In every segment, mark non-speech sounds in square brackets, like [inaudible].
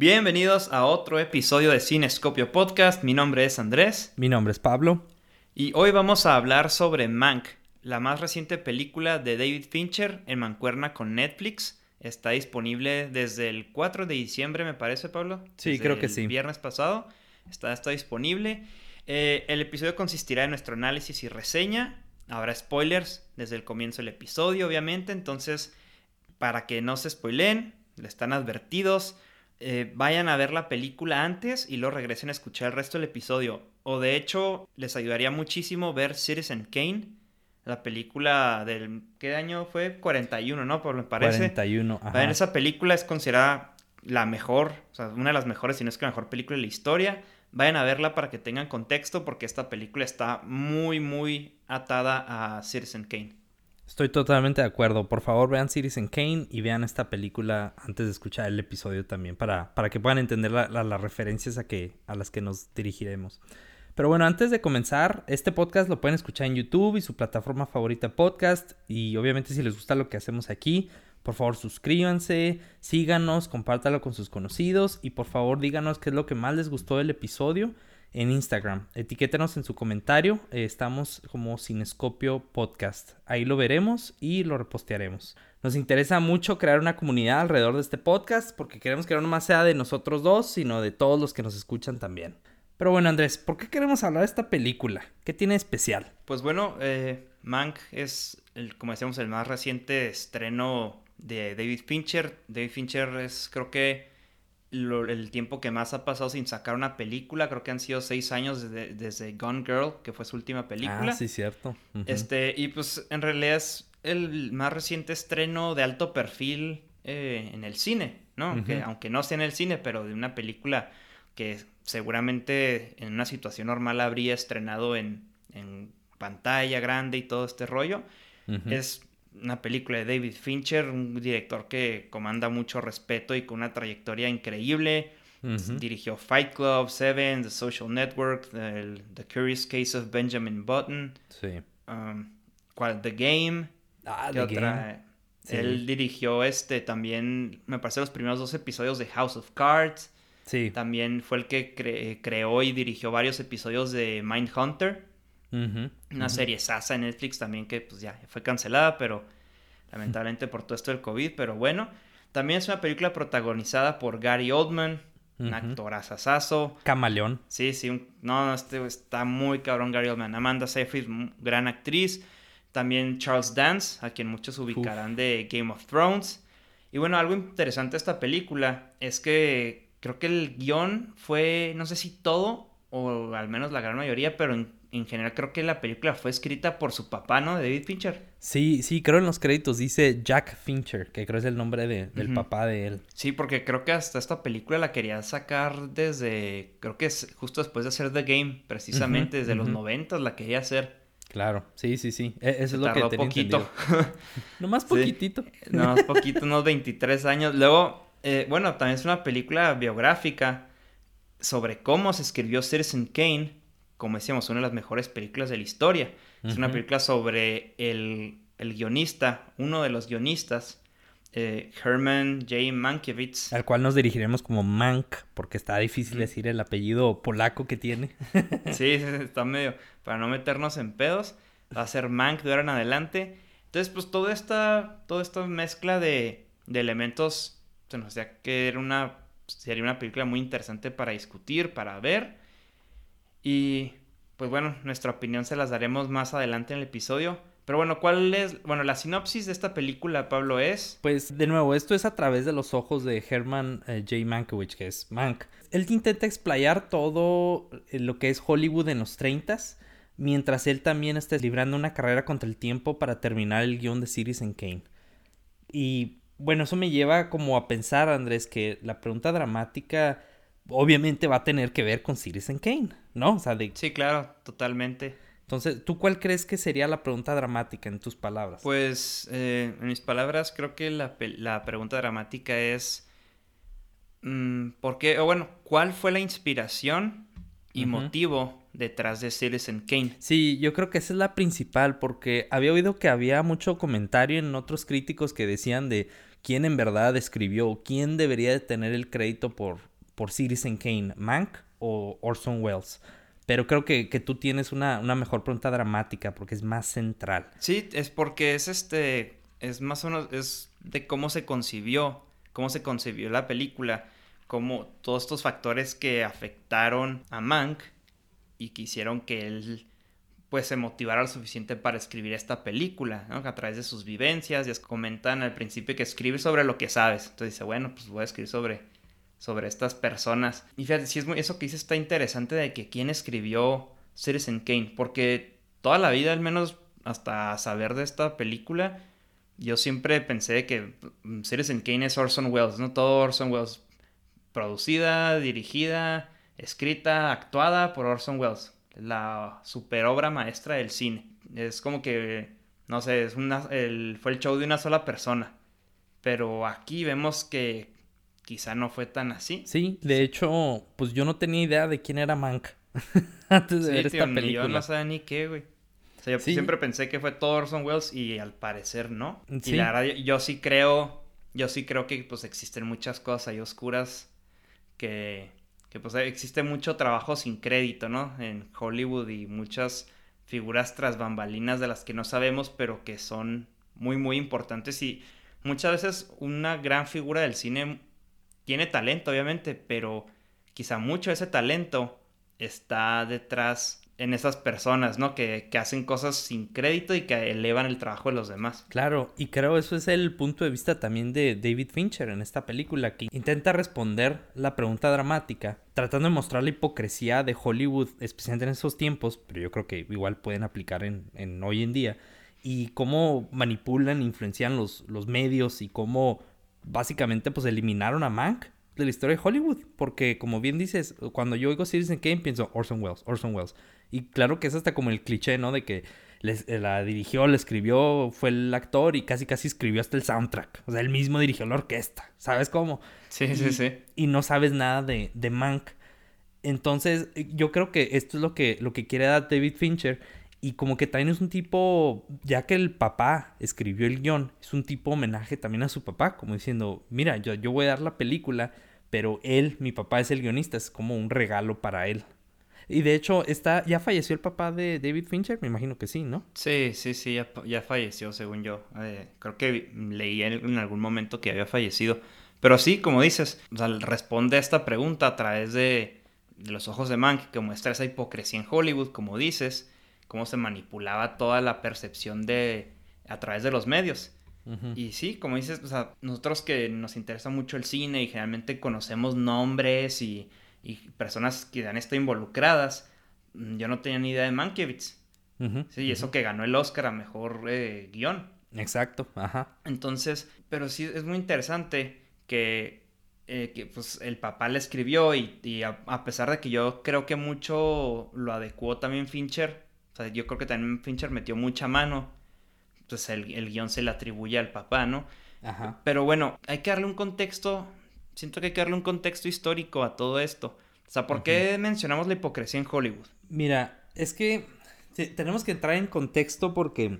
Bienvenidos a otro episodio de Cinescopio Podcast. Mi nombre es Andrés. Mi nombre es Pablo. Y hoy vamos a hablar sobre Mank, la más reciente película de David Fincher en mancuerna con Netflix. Está disponible desde el 4 de diciembre, me parece, Pablo. Sí, creo que sí. Viernes pasado. Está, está disponible. Eh, el episodio consistirá en nuestro análisis y reseña. Habrá spoilers desde el comienzo del episodio, obviamente. Entonces, para que no se spoilen, le están advertidos. Eh, vayan a ver la película antes y luego regresen a escuchar el resto del episodio. O de hecho, les ayudaría muchísimo ver Citizen Kane, la película del... ¿Qué año fue? 41, ¿no? Por me parece. 41, ajá. En esa película es considerada la mejor, o sea, una de las mejores, si no es que la mejor película de la historia. Vayan a verla para que tengan contexto porque esta película está muy, muy atada a Citizen Kane. Estoy totalmente de acuerdo. Por favor, vean Citizen Kane y vean esta película antes de escuchar el episodio también para, para que puedan entender las referencias a, que, a las que nos dirigiremos. Pero bueno, antes de comenzar, este podcast lo pueden escuchar en YouTube y su plataforma favorita podcast. Y obviamente si les gusta lo que hacemos aquí, por favor, suscríbanse, síganos, compártalo con sus conocidos y por favor díganos qué es lo que más les gustó del episodio en Instagram. Etiquétenos en su comentario. Eh, estamos como Cinescopio Podcast. Ahí lo veremos y lo repostearemos. Nos interesa mucho crear una comunidad alrededor de este podcast porque queremos que no más sea de nosotros dos, sino de todos los que nos escuchan también. Pero bueno, Andrés, ¿por qué queremos hablar de esta película? ¿Qué tiene especial? Pues bueno, eh, Mank es, como decíamos, el más reciente estreno de David Fincher. David Fincher es, creo que, el tiempo que más ha pasado sin sacar una película. Creo que han sido seis años desde, Gone Girl, que fue su última película. Ah, sí, cierto. Este, y pues en realidad es el más reciente estreno de alto perfil eh, en el cine, ¿no? aunque no sea en el cine, pero de una película que seguramente en una situación normal habría estrenado en, en pantalla grande y todo este rollo. Es una película de David Fincher, un director que comanda mucho respeto y con una trayectoria increíble. Dirigió Fight Club, Seven, The Social Network, The, Curious Case of Benjamin Button. Sí. Um, The Game. Ah, The Game. Él dirigió este también, me parece, los primeros dos episodios de House of Cards. Sí. También fue el que creó y dirigió varios episodios de Mindhunter. Una serie Sasa en Netflix también que pues ya fue cancelada, pero lamentablemente por todo esto del COVID, pero bueno. También es una película protagonizada por Gary Oldman, un actor asasazo. Camaleón. Sí, sí, no, este está muy cabrón Gary Oldman. Amanda Seyfried, gran actriz. También Charles Dance, a quien muchos ubicarán de Game of Thrones. Y bueno, algo interesante de esta película es que creo que el guion fue, no sé si todo, o al menos la gran mayoría, pero en en general creo que la película fue escrita por su papá, ¿no? De David Fincher. Sí, sí, creo en los créditos dice Jack Fincher, que creo es el nombre de, del papá de él. Sí, porque creo que hasta esta película la quería sacar desde, creo que es justo después de hacer The Game, precisamente desde los 90 la quería hacer. Claro, sí, sí, sí. E, eso es lo que tenía poquito. [laughs] Nomás poquitito. No Nomás poquito, unos 23 años. Luego, eh, bueno, también es una película biográfica sobre cómo se escribió Citizen Kane como decíamos, una de las mejores películas de la historia. Es una película sobre el, guionista, uno de los guionistas, eh, Herman J. Mankiewicz. Al cual nos dirigiremos como Mank, porque está difícil decir el apellido polaco que tiene. [laughs] sí, está medio, para no meternos en pedos, va a ser Mank de ahora en adelante. Entonces, pues toda esta, toda esta mezcla de, de elementos, se nos decía que era una, sería una película muy interesante para discutir, para ver. Y pues bueno, nuestra opinión se las daremos más adelante en el episodio. Pero bueno, ¿cuál es? Bueno, la sinopsis de esta película, Pablo, es. Pues de nuevo, esto es a través de los ojos de Herman eh, J. Mankiewicz, que es Mank. Él intenta explayar todo eh, lo que es Hollywood en los 30 mientras él también está librando una carrera contra el tiempo para terminar el guion de Citizen Kane. Y bueno, eso me lleva como a pensar, Andrés, que la pregunta dramática obviamente va a tener que ver con Citizen Kane, ¿no? O sea, de... Sí, claro, totalmente. Entonces, ¿tú cuál crees que sería la pregunta dramática en tus palabras? Pues, eh, en mis palabras, creo que la, pregunta dramática es, mm, ¿por qué? O bueno, ¿cuál fue la inspiración y motivo detrás de Citizen Kane? Sí, yo creo que esa es la principal, porque había oído que había mucho comentario en otros críticos que decían de quién en verdad escribió, quién debería de tener el crédito por por Citizen Kane, Mank o Orson Welles. Pero creo que, tú tienes una, una, mejor pregunta dramática porque es más central. Sí, es porque es este. Es más o menos. Es de cómo se concibió. Cómo se concibió la película. Cómo todos estos factores que afectaron a Mank y que hicieron que él pues se motivara lo suficiente para escribir esta película. A través de sus vivencias, ya comentan al principio que escribe sobre lo que sabes. Entonces dice, bueno, pues voy a escribir sobre sobre estas personas. Y fíjate, si es muy, eso que dice está interesante de que quién escribió Citizen Kane, porque toda la vida, al menos hasta saber de esta película, yo siempre pensé que mm, Citizen Kane es Orson Welles, ¿no? Todo Orson Welles. Producida, dirigida, escrita, actuada por Orson Welles. La super obra maestra del cine. Es como que, no sé, es una, el, fue el show de una sola persona. Pero aquí vemos que quizá no fue tan así. Sí, de hecho, pues yo no tenía idea de quién era Mank [laughs] antes de ver esta película. Yo no sabía ni qué, güey. O sea, yo siempre pensé que fue todo Orson Welles y al parecer no. Y la verdad, yo, sí creo, yo sí creo que pues existen muchas cosas ahí oscuras que, que pues existe mucho trabajo sin crédito, ¿no? En Hollywood y muchas figuras tras bambalinas de las que no sabemos, pero que son muy, muy importantes y muchas veces una gran figura del cine tiene talento, obviamente, pero quizá mucho de ese talento está detrás en esas personas, ¿no? Que, hacen cosas sin crédito y que elevan el trabajo de los demás. Claro, y creo eso es el punto de vista también de David Fincher en esta película, que intenta responder la pregunta dramática, tratando de mostrar la hipocresía de Hollywood, especialmente en esos tiempos, pero yo creo que igual pueden aplicar en, en hoy en día, y cómo manipulan, influencian los, los medios y cómo básicamente pues eliminaron a Mank de la historia de Hollywood. Porque como bien dices, cuando yo oigo Citizen Kane pienso Orson Welles, Orson Welles. Y claro que es hasta como el cliché, ¿no? De que les, eh, la dirigió, la escribió, fue el actor y casi casi escribió hasta el soundtrack. O sea, él mismo dirigió la orquesta. ¿Sabes cómo? Sí, sí, sí. Y no sabes nada de, de Mank. Entonces, yo creo que esto es lo que, lo que quiere dar David Fincher y como que también es un tipo, ya que el papá escribió el guion, es un tipo homenaje también a su papá, como diciendo, mira, yo, yo voy a dar la película, pero él, mi papá es el guionista, es como un regalo para él. Y de hecho, está, ¿ya falleció el papá de David Fincher? Me imagino que sí, ¿no? Sí, sí, sí, ya, falleció, según yo. Eh, creo que leí en, algún momento que había fallecido. Pero sí, como dices, responde a esta pregunta a través de, de los ojos de Mank, que muestra esa hipocresía en Hollywood, como dices, cómo se manipulaba toda la percepción de a través de los medios. Y sí, como dices, o sea, nosotros que nos interesa mucho el cine y generalmente conocemos nombres y, personas que han estado involucradas, mm, yo no tenía ni idea de Mankiewicz. sí, y eso que ganó el Oscar a mejor eh, guion. Exacto, ajá. Entonces, pero sí es muy interesante que, eh, que pues el papá le escribió y, a, pesar de que yo creo que mucho lo adecuó también Fincher, yo creo que también Fincher metió mucha mano. Pues el, el guion se le atribuye al papá, ¿no? Ajá. Pero bueno, hay que darle un contexto. Siento que hay que darle un contexto histórico a todo esto. O sea, ¿por qué mencionamos la hipocresía en Hollywood? Mira, es que tenemos que entrar en contexto porque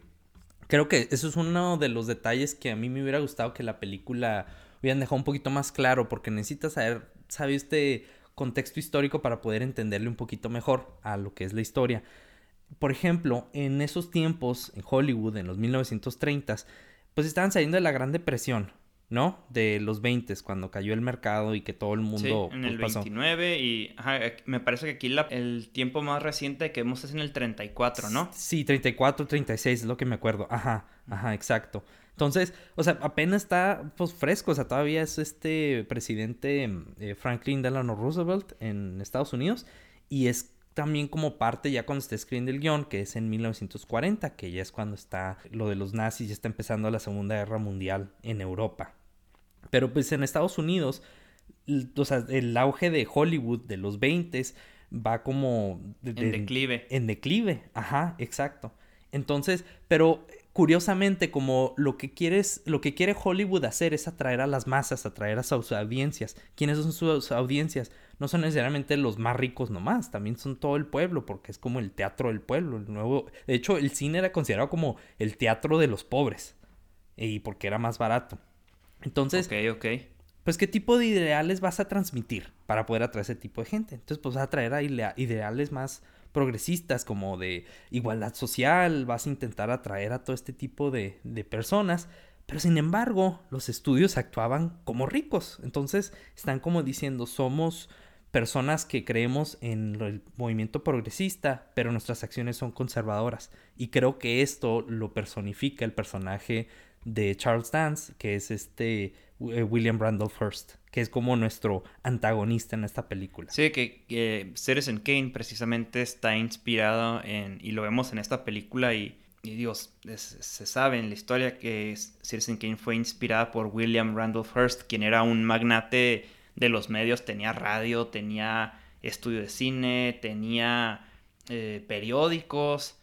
creo que eso es uno de los detalles que a mí me hubiera gustado que la película hubieran dejado un poquito más claro porque necesitas saber, sabe este contexto histórico para poder entenderle un poquito mejor a lo que es la historia por ejemplo, en esos tiempos, en Hollywood, en los 1930s, pues estaban saliendo de la Gran Depresión, ¿no? De los 20 cuando cayó el mercado y que todo el mundo. Sí, en el 29 y me parece que aquí el tiempo más reciente que vemos es en el 34, ¿no? Sí, 34, 36 es lo que me acuerdo. Ajá, ajá, exacto. Entonces, o sea, apenas está pues fresco, o sea, todavía es este presidente eh, Franklin Delano Roosevelt en Estados Unidos y es también como parte ya cuando está escribiendo el guion, que es en 1940, que ya es cuando está lo de los nazis, ya está empezando la Segunda Guerra Mundial en Europa. Pero pues en Estados Unidos, o sea, el auge de Hollywood de los 20 va como... en declive. En declive, ajá, exacto. Entonces, pero curiosamente, como lo que quieres, lo que quiere Hollywood hacer es atraer a las masas, atraer a sus audiencias. ¿Quiénes son sus audiencias? No son necesariamente los más ricos nomás, también son todo el pueblo, porque es como el teatro del pueblo. El nuevo, de hecho, el cine era considerado como el teatro de los pobres, y porque era más barato. Entonces, ok, ok. Pues, ¿qué tipo de ideales vas a transmitir? para poder atraer ese tipo de gente. Entonces, pues vas a atraer a ideales más progresistas como de igualdad social, vas a intentar atraer a todo este tipo de, de personas. Pero sin embargo, los estudios actuaban como ricos. Entonces, están como diciendo, somos personas que creemos en el movimiento progresista, pero nuestras acciones son conservadoras. Y creo que esto lo personifica el personaje de Charles Dance, que es este eh, William Randolph Hearst, que es como nuestro antagonista en esta película. Sí, que, que Citizen Kane precisamente está inspirado en, y lo vemos en esta película y, Dios, se sabe en la historia que Citizen Kane fue inspirada por William Randolph Hearst, quien era un magnate de los medios, tenía radio, tenía estudio de cine, tenía eh, periódicos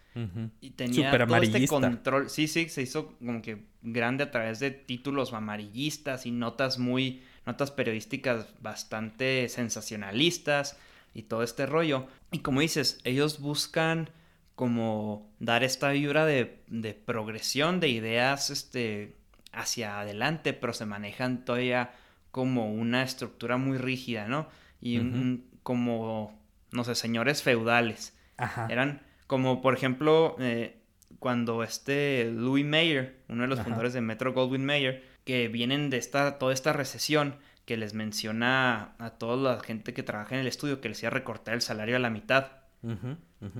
y tenía todo este control. Sí, sí, se hizo como que grande a través de títulos amarillistas y notas muy, notas periodísticas bastante sensacionalistas y todo este rollo. Y como dices, ellos buscan como dar esta vibra de, de progresión de ideas este, hacia adelante, pero se manejan todavía como una estructura muy rígida, ¿no? Y como, no sé, señores feudales. Ajá. Eran como, por ejemplo, eh, cuando este Louis Mayer, uno de los fundadores de Metro Goldwyn Mayer, que vienen de esta, toda esta recesión, que les menciona a toda la gente que trabaja en el estudio que les iba a recortar el salario a la mitad.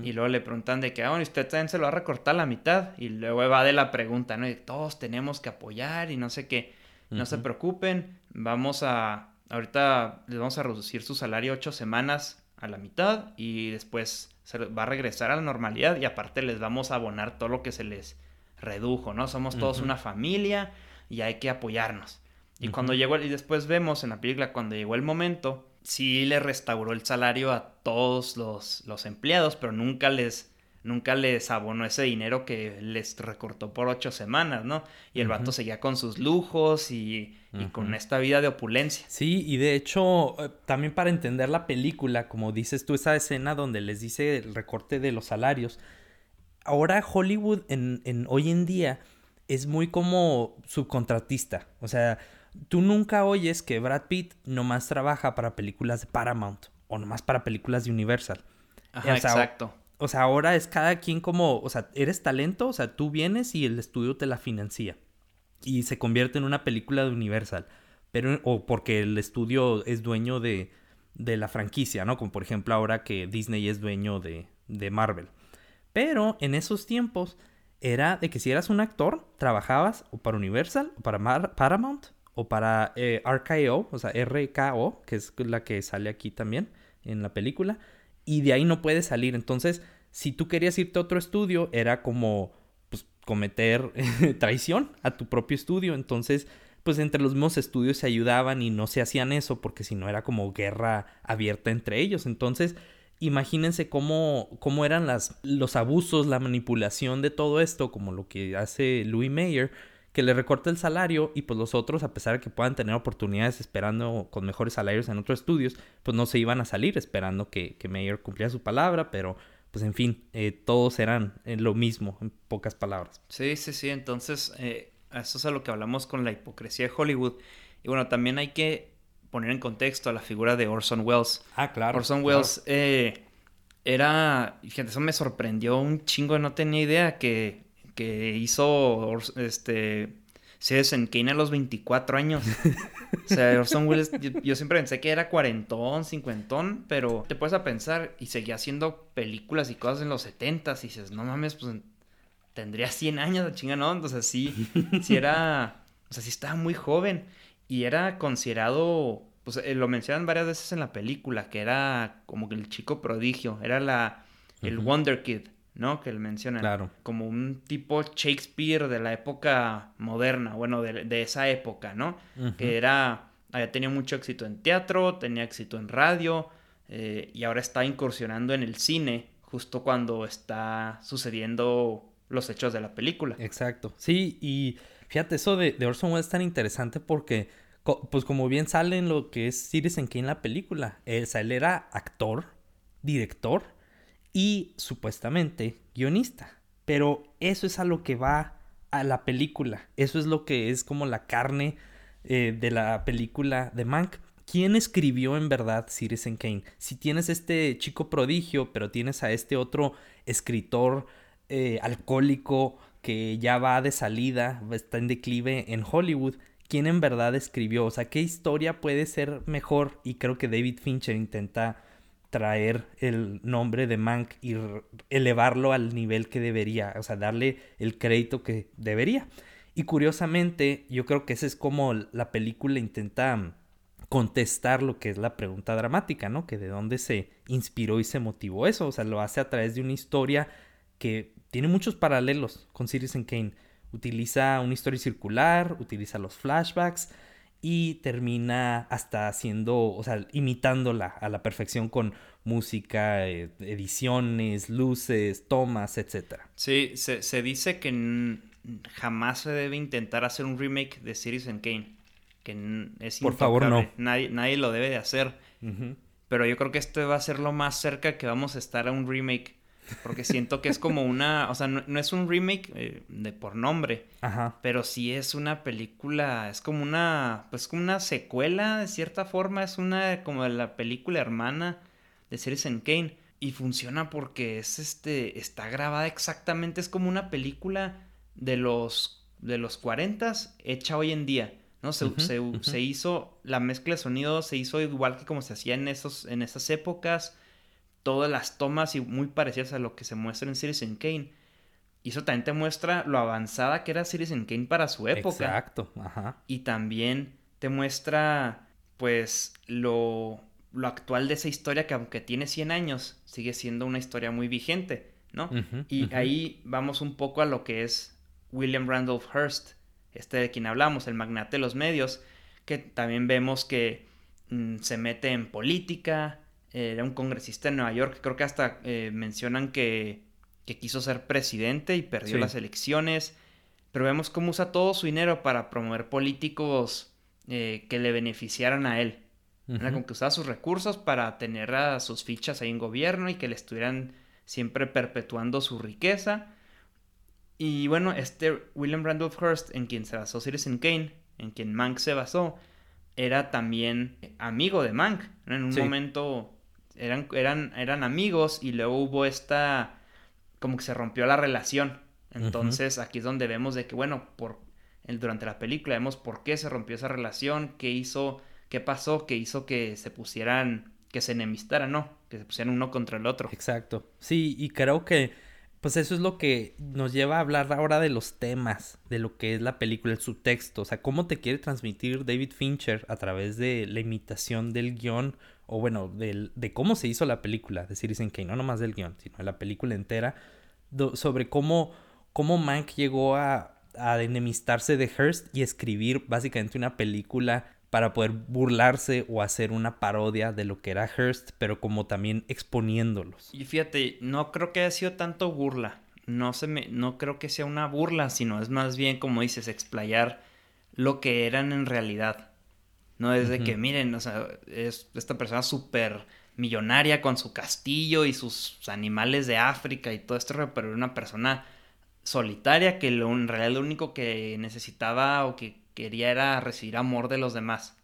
Y luego le preguntan de que, ah, bueno, usted también se lo va a recortar a la mitad. Y luego va de la pregunta, ¿no? Y todos tenemos que apoyar y no sé qué. No se preocupen, vamos a, ahorita les vamos a reducir su salario ocho semanas a la mitad y después se va a regresar a la normalidad y aparte les vamos a abonar todo lo que se les redujo, ¿no? Somos todos una familia y hay que apoyarnos. Y cuando llegó, y después vemos en la película, cuando llegó el momento, sí le restauró el salario a todos los, los empleados, pero nunca les nunca les abonó ese dinero que les recortó por ocho semanas, ¿no? Y el vato seguía con sus lujos y, con esta vida de opulencia. Sí, y de hecho, eh, también para entender la película, como dices tú, esa escena donde les dice el recorte de los salarios, ahora Hollywood en, en hoy en día es muy como subcontratista, o sea, tú nunca oyes que Brad Pitt nomás trabaja para películas de Paramount o nomás para películas de Universal. Ajá, exacto o sea, ahora es cada quien como, o sea, eres talento, o sea, tú vienes y el estudio te la financia. Y se convierte en una película de Universal. Pero, o porque el estudio es dueño de, de la franquicia, ¿no? Como por ejemplo ahora que Disney es dueño de, de Marvel. Pero en esos tiempos era de que si eras un actor, trabajabas o para Universal, o para Paramount, o para eh, RKO, o sea, RKO, que es la que sale aquí también en la película y de ahí no puedes salir. Entonces, si tú querías irte a otro estudio, era como pues, cometer [laughs] traición a tu propio estudio. Entonces, pues entre los mismos estudios se ayudaban y no se hacían eso porque si no era como guerra abierta entre ellos. Entonces, imagínense cómo, cómo eran las, los abusos, la manipulación de todo esto, como lo que hace Louis Mayer que le recorte el salario y pues los otros, a pesar de que puedan tener oportunidades esperando con mejores salarios en otros estudios, pues no se iban a salir esperando que, que Mayer cumpliera su palabra, pero pues en fin, eh, todos eran eh, lo mismo, en pocas palabras. Sí, sí, sí, entonces eh, eso es a lo que hablamos con la hipocresía de Hollywood. Y bueno, también hay que poner en contexto a la figura de Orson Welles. Ah, claro. Orson Welles era, fíjate, eso me sorprendió un chingo, no tenía idea que que hizo este Citizen Kane a los 24 años. o sea, Orson Welles, yo, siempre pensé que era cuarentón, cincuentón, pero te puedes a pensar y seguía haciendo películas y cosas en los 70 y dices, no mames, pues tendría 100 años de chinga, ¿no? Entonces sí, sí era, o sea, sí estaba muy joven y era considerado, pues eh, lo mencionan varias veces en la película, que era como que el chico prodigio, era la, el Wonder Kid. ¿No? Que le mencionan. Claro. Como un tipo Shakespeare de la época moderna, bueno, de, esa época, ¿no? Que era, había tenido mucho éxito en teatro, tenía éxito en radio, eh, y ahora está incursionando en el cine, justo cuando está sucediendo los hechos de la película. Exacto. Sí, y fíjate, eso de, de Orson Welles es tan interesante porque, pues como bien sale en lo que es Citizen Kane en la película, él, él era actor, director, y supuestamente guionista. Pero eso es a lo que va a la película. Eso es lo que es como la carne eh, de la película de Mank. ¿quién escribió en verdad Citizen Kane? Si tienes este chico prodigio, pero tienes a este otro escritor eh, alcohólico que ya va de salida, está en declive en Hollywood, ¿quién en verdad escribió? O sea, ¿qué historia puede ser mejor? Y creo que David Fincher intenta traer el nombre de Mank y elevarlo al nivel que debería, o sea, darle el crédito que debería. Y curiosamente, yo creo que esa es como la película intenta contestar lo que es la pregunta dramática, ¿no? Que de dónde se inspiró y se motivó eso, o sea, lo hace a través de una historia que tiene muchos paralelos con Citizen Kane. Utiliza una historia circular, utiliza los flashbacks, y termina hasta haciendo, o sea, imitándola a la perfección con música, eh, ediciones, luces, tomas, etc. Sí, se, dice que jamás se debe intentar hacer un remake de Citizen Kane. Que es Por favor, no. Nadie, nadie lo debe de hacer. Pero yo creo que esto va a ser lo más cerca que vamos a estar a un remake porque siento que es como una, o sea, no, es un remake eh, de por nombre, Ajá. pero sí es una película, es como una, pues como una secuela de cierta forma, es una como de la película hermana de Citizen Kane y funciona porque es este, está grabada exactamente, es como una película de los, de los 40 hecha hoy en día. ¿no? Se, se, hizo, la mezcla de sonido se hizo igual que como se hacía en, esos, en esas épocas todas las tomas y muy parecidas a lo que se muestra en Citizen Kane. Y eso también te muestra lo avanzada que era Citizen Kane para su época. Exacto, ajá. Y también te muestra, pues, lo, lo actual de esa historia que aunque tiene 100 años, sigue siendo una historia muy vigente, ¿no? y ahí vamos un poco a lo que es William Randolph Hearst, este de quien hablamos, el magnate de los medios, que también vemos que mm, se mete en política, era un congresista en Nueva York, creo que hasta eh, mencionan que, quiso ser presidente y perdió las elecciones, pero vemos cómo usa todo su dinero para promover políticos eh, que le beneficiaran a él. Como que usaba sus recursos para tener a sus fichas ahí en gobierno y que le estuvieran siempre perpetuando su riqueza. Y bueno, este William Randolph Hearst, en quien se basó Citizen Kane, en quien Mank se basó, era también amigo de Mank. En un momento eran, eran, eran amigos y luego hubo esta, como que se rompió la relación. Entonces aquí es donde vemos de que, bueno, por, durante la película vemos por qué se rompió esa relación, qué hizo, qué pasó, qué hizo que se pusieran, que se enemistaran, ¿no? Que se pusieran uno contra el otro. Exacto. Sí, y creo que pues eso es lo que nos lleva a hablar ahora de los temas, de lo que es la película, el subtexto, o sea, cómo te quiere transmitir David Fincher a través de la imitación del guion, o bueno, de cómo se hizo la película de Citizen Kane, no nomás del guion, sino de la película entera, sobre cómo, cómo Mank llegó a, a enemistarse de Hearst y escribir básicamente una película para poder burlarse o hacer una parodia de lo que era Hearst, pero como también exponiéndolos. Y fíjate, no creo que haya sido tanto burla. No se me, no creo que sea una burla, sino es más bien, como dices, explayar lo que eran en realidad. No es de que, miren, o sea, es esta persona súper millonaria con su castillo y sus animales de África y todo esto, pero era una persona solitaria que lo, en realidad lo único que necesitaba o que quería era recibir amor de los demás.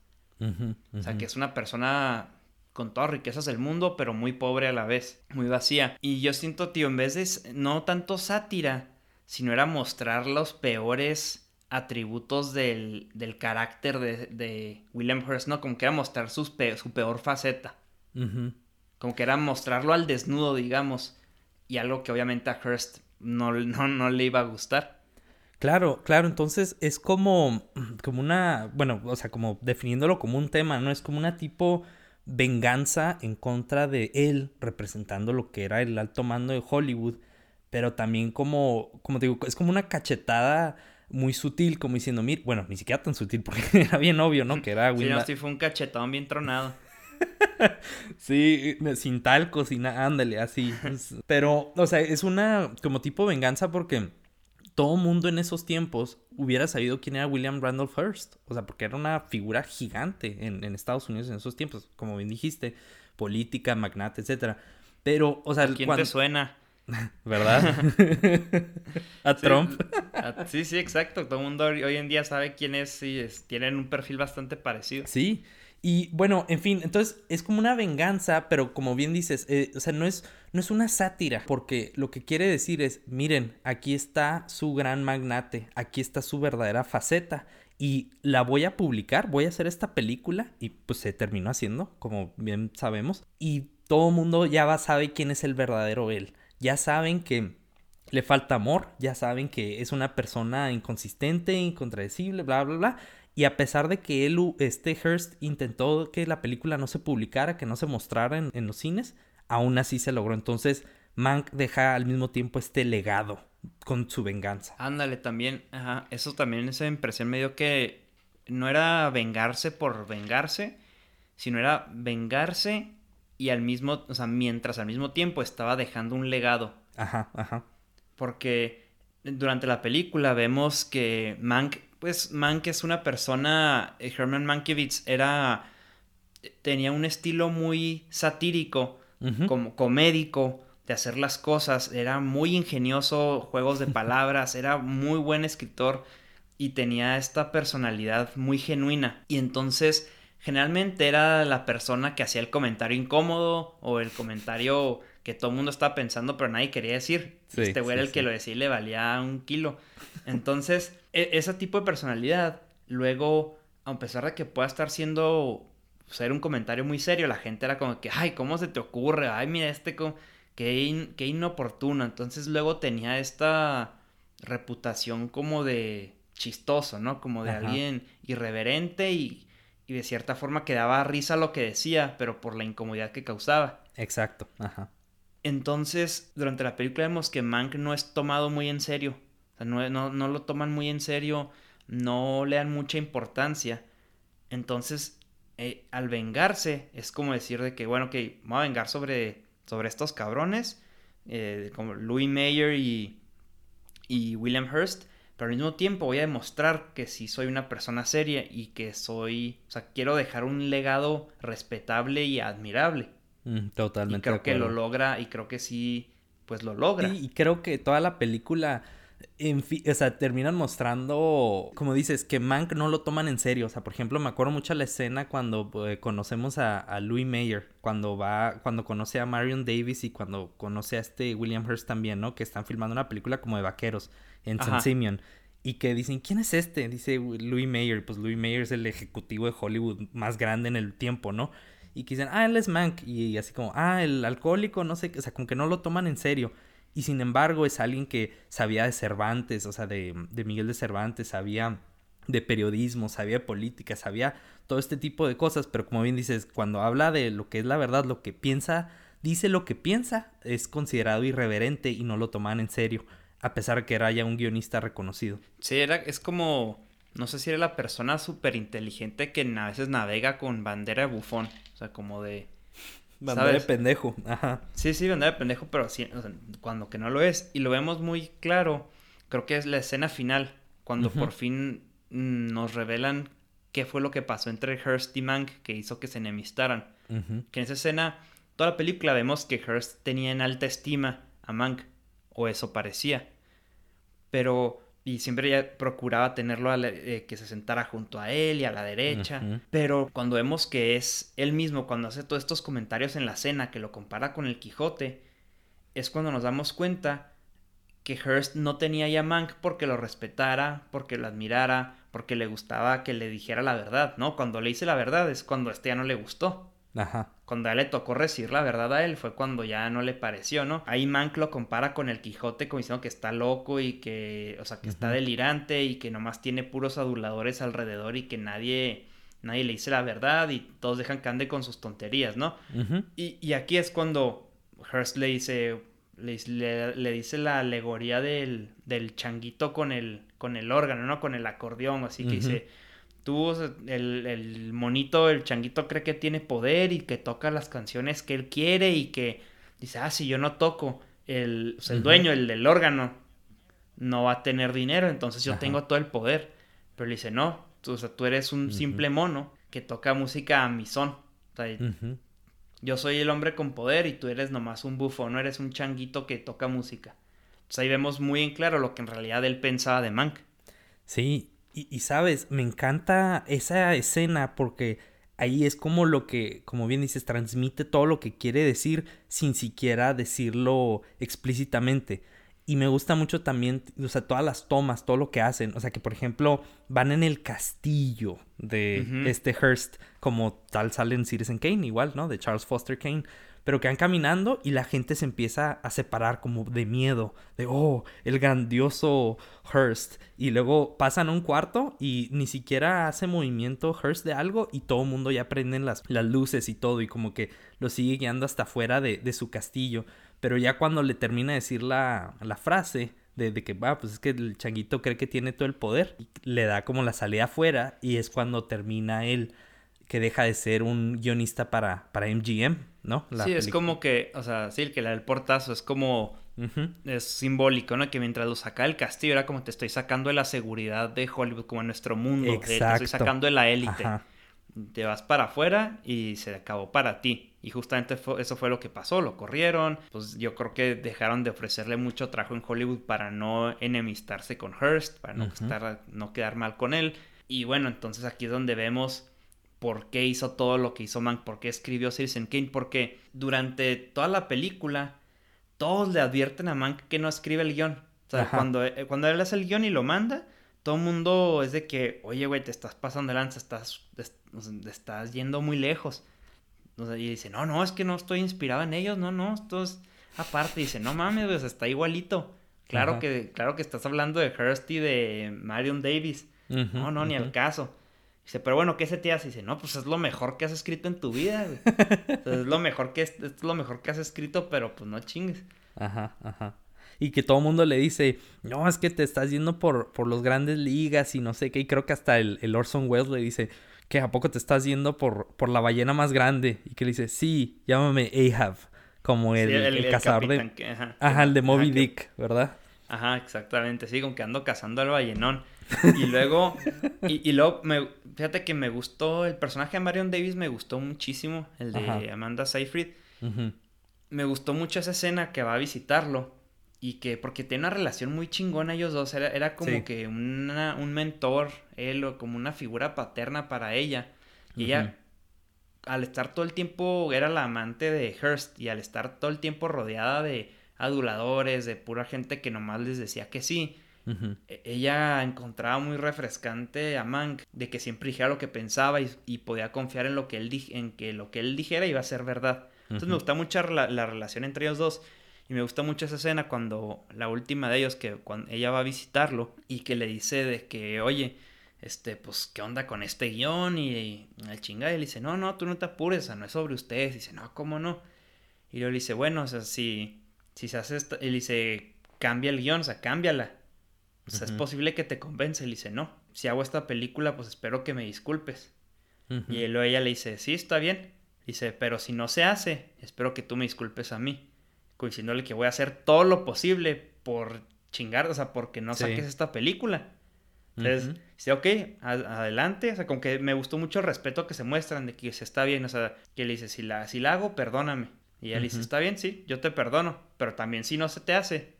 O sea, que es una persona con todas riquezas del mundo, pero muy pobre a la vez, muy vacía. Y yo siento, tío, en vez de no tanto sátira, sino era mostrar los peores atributos del, del carácter de, de, William Hearst, ¿no? Como que era mostrar sus su peor faceta. Como que era mostrarlo al desnudo, digamos. Y algo que obviamente a Hearst no, no, no le iba a gustar. Claro, claro, entonces es como, como una, bueno, o sea, como definiéndolo como un tema, ¿no? Es como una tipo venganza en contra de él, representando lo que era el alto mando de Hollywood, pero también como, como te digo, es como una cachetada muy sutil, como diciendo, mira, bueno, ni siquiera tan sutil, porque [laughs] era bien obvio, ¿no? Que era Sí, no, sí fue un cachetón bien tronado. [laughs] sí, sin talco, sin ándale, así. [laughs] Pero, o sea, es una como tipo venganza porque todo mundo en esos tiempos hubiera sabido quién era William Randolph Hearst. O sea, porque era una figura gigante en, Estados Unidos en esos tiempos, como bien dijiste, política, magnate, etcétera. Pero, o sea, ¿quién te suena? ¿Verdad? [laughs] a Trump. sí, sí, exacto. Todo el mundo hoy en día sabe quién es y tienen un perfil bastante parecido. Sí, Y bueno, en fin, entonces es como una venganza, pero como bien dices, eh, o sea, no es, no es una sátira, porque lo que quiere decir es, miren, aquí está su gran magnate, aquí está su verdadera faceta, y la voy a publicar, voy a hacer esta película, y pues se terminó haciendo, como bien sabemos, y todo el mundo ya va, sabe quién es el verdadero él, ya saben que le falta amor, ya saben que es una persona inconsistente, incontradecible, bla, bla, bla, y a pesar de que él, este Hearst intentó que la película no se publicara, que no se mostrara en, los cines, aún así se logró. Entonces, Mank deja al mismo tiempo este legado con su venganza. Ándale, también, ajá, eso también, esa impresión me dio que no era vengarse por vengarse, sino era vengarse y al mismo, o sea, mientras al mismo tiempo estaba dejando un legado. Ajá, ajá. Porque durante la película vemos que Mank pues Mank es una persona, eh, Herman Mankiewicz era, tenía un estilo muy satírico, como comédico, de hacer las cosas, era muy ingenioso, juegos de [laughs] palabras, era muy buen escritor y tenía esta personalidad muy genuina. Y entonces, generalmente era la persona que hacía el comentario incómodo o el comentario que todo el mundo estaba pensando, pero nadie quería decir. este güey era el que lo decía y le valía un kilo. Entonces, e, ese tipo de personalidad, luego, a pesar de que pueda estar siendo ser un comentario muy serio, la gente era como que, ay, ¿cómo se te ocurre? Ay, mira, este, qué, qué inoportuno. Entonces, luego tenía esta reputación como de chistoso, ¿no? Como de alguien irreverente y, y de cierta forma que daba risa lo que decía, pero por la incomodidad que causaba. Exacto, ajá. Entonces, durante la película vemos que Mank no es tomado muy en serio. O sea, no, no, lo toman muy en serio, no le dan mucha importancia. Entonces, eh, al vengarse, es como decir de que, bueno, que me voy a vengar sobre, sobre estos cabrones, eh, como Louis Mayer y, y William Hurst, pero al mismo tiempo voy a demostrar que sí soy una persona seria y que soy, o sea, quiero dejar un legado respetable y admirable. Mm, totalmente. Y creo que lo logra y creo que sí, pues lo logra. y creo que toda la película, o sea, terminan mostrando, como dices, que Mank no lo toman en serio. O sea, por ejemplo, me acuerdo mucho la escena cuando eh, conocemos a, Louis Mayer, cuando va, cuando conoce a Marion Davis y cuando conoce a este William Hurst también, ¿no? Que están filmando una película como de vaqueros en San Simeon. Y que dicen, ¿quién es este? Dice Louis Mayer. Pues Louis Mayer es el ejecutivo de Hollywood más grande en el tiempo, ¿no? y que dicen, ah, él es Mank, y así como, ah, el alcohólico, no sé, o sea, como que no lo toman en serio. Y sin embargo es alguien que sabía de Cervantes, o sea, de, Miguel de Cervantes, sabía de periodismo, sabía de política, sabía todo este tipo de cosas, pero como bien dices, cuando habla de lo que es la verdad, lo que piensa, dice lo que piensa, es considerado irreverente y no lo toman en serio, a pesar de que era ya un guionista reconocido. Sí, era, es como no sé si era la persona súper inteligente que a veces navega con bandera de bufón. O sea, como de. Bandera de pendejo. Ajá. Sí, sí, bandera de pendejo, pero sí, cuando que no lo es. Y lo vemos muy claro. Creo que es la escena final. Cuando por fin mm, nos revelan qué fue lo que pasó entre Hearst y Mank que hizo que se enemistaran. Que en esa escena, toda la película vemos que Hearst tenía en alta estima a Mank. O eso parecía. Pero y siempre ella procuraba tenerlo eh, que se sentara junto a él y a la derecha. Pero cuando vemos que es él mismo, cuando hace todos estos comentarios en la cena, que lo compara con el Quijote, es cuando nos damos cuenta que Hearst no tenía ya Mank porque lo respetara, porque lo admirara, porque le gustaba que le dijera la verdad, ¿no? Cuando le dice la verdad es cuando a este ya no le gustó. Ajá. Cuando a él le tocó decir la verdad a él fue cuando ya no le pareció, ¿no? Ahí Mank lo compara con el Quijote como diciendo que está loco y que, o sea, que está delirante y que nomás tiene puros aduladores alrededor y que nadie, nadie le dice la verdad y todos dejan que ande con sus tonterías, ¿no? y, y, aquí es cuando Hearst le dice, le, le, dice la alegoría del, del changuito con el, con el órgano, ¿no? Con el acordeón, así que dice Tú, el, monito, el changuito cree que tiene poder y que toca las canciones que él quiere y que dice, ah, si yo no toco, el, el dueño, el del órgano, no va a tener dinero, entonces yo tengo todo el poder. Pero le dice, no, tú, tú eres un simple mono que toca música a mi son. Yo soy el hombre con poder y tú eres nomás un bufo, no eres un changuito que toca música. Entonces ahí vemos muy en claro lo que en realidad él pensaba de Mank. Sí, y, sabes, me encanta esa escena porque ahí es como lo que, como bien dices, transmite todo lo que quiere decir sin siquiera decirlo explícitamente. Y me gusta mucho también, o sea, todas las tomas, todo lo que hacen. O sea, que por ejemplo van en el castillo de este Hearst, como tal sale en Citizen Kane, igual, ¿no? De Charles Foster Kane pero que van caminando y la gente se empieza a separar como de miedo, de, oh, el grandioso Hearst. Y luego pasan un cuarto y ni siquiera hace movimiento Hearst de algo y todo el mundo ya prenden las, las luces y todo y como que lo sigue guiando hasta afuera de, de su castillo. Pero ya cuando le termina de decir la, la frase, de, que, va, pues es que el changuito cree que tiene todo el poder. le da como la salida afuera y es cuando termina él que deja de ser un guionista para, para MGM, ¿no? sí, es como que, o sea, sí, el que le da el portazo es como, es simbólico, ¿no? Que mientras lo saca del castillo era como te estoy sacando de la seguridad de Hollywood, como en nuestro mundo, te estoy sacando de la élite. Te vas para afuera y se acabó para ti. Y justamente eso fue lo que pasó, lo corrieron. Pues yo creo que dejaron de ofrecerle mucho trabajo en Hollywood para no enemistarse con Hearst, para no, estar, no quedar mal con él. Y bueno, entonces aquí es donde vemos por qué hizo todo lo que hizo Mank, por qué escribió Citizen Kane, porque durante toda la película todos le advierten a Mank que no escribe el guion. O sea, cuando, eh, cuando él hace el guion y lo manda, todo el mundo es de que, oye, güey, te estás pasando de lanza, estás, estás yendo muy lejos. y dice, no, no, es que no estoy inspirado en ellos, no, no, esto es aparte. Y dice, no mames, pues está igualito. Claro que, claro que estás hablando de Hurst y de Marion Davis. no, no, ni al caso. Dice, pero bueno, ¿qué se te hace? Dice, no, pues es lo mejor que has escrito en tu vida, [laughs] es lo mejor que es, lo mejor que has escrito, pero pues no chingues. Ajá, ajá. Y que todo el mundo le dice, no, es que te estás yendo por, por los grandes ligas y no sé qué. Y creo que hasta el, el Orson Welles le dice, que a poco te estás yendo por, por la ballena más grande. Y que le dice, sí, llámame Ahab. Como el, el, cazador de. ajá, el de Moby Dick, ¿verdad? Ajá, exactamente. Sí, con que ando cazando al ballenón. Y luego, y, luego, me, fíjate que me gustó, el personaje de Marion Davis me gustó muchísimo, el de Amanda Seyfried. Me gustó mucho esa escena que va a visitarlo y que, porque tiene una relación muy chingona ellos dos, era, era como que una, un mentor, él, o como una figura paterna para ella. Y ella, al estar todo el tiempo, era la amante de Hearst y al estar todo el tiempo rodeada de aduladores, de pura gente que nomás les decía que sí e-, ella encontraba muy refrescante a Mank de que siempre dijera lo que pensaba y, podía confiar en lo que él en que lo que él dijera iba a ser verdad. Entonces me gusta mucho la, relación entre ellos dos. Y me gusta mucho esa escena cuando la última de ellos, que cuando ella va a visitarlo y que le dice de que, oye, este, pues, ¿qué onda con este guion? Y, el chingada, y le dice, no, no, tú no te apures, o sea, no es sobre ustedes. Y dice, no, ¿cómo no? Y luego le dice, bueno, o sea, si, si se hace esto, y le dice, cambia el guion, o sea, cámbiala. O sea, es posible que te convence. Le dice, no, si hago esta película, pues espero que me disculpes. Y luego ella le dice, sí, está bien. Dice, pero si no se hace, espero que tú me disculpes a mí. Coincidiéndole que voy a hacer todo lo posible por chingar, o sea, porque no saques esta película. Entonces, dice, ok, adelante. O sea, como que me gustó mucho el respeto que se muestran de que se está bien. O sea, que le dice, si la, si la hago, perdóname. Y ella le dice, está bien, sí, yo te perdono. Pero también si no se te hace,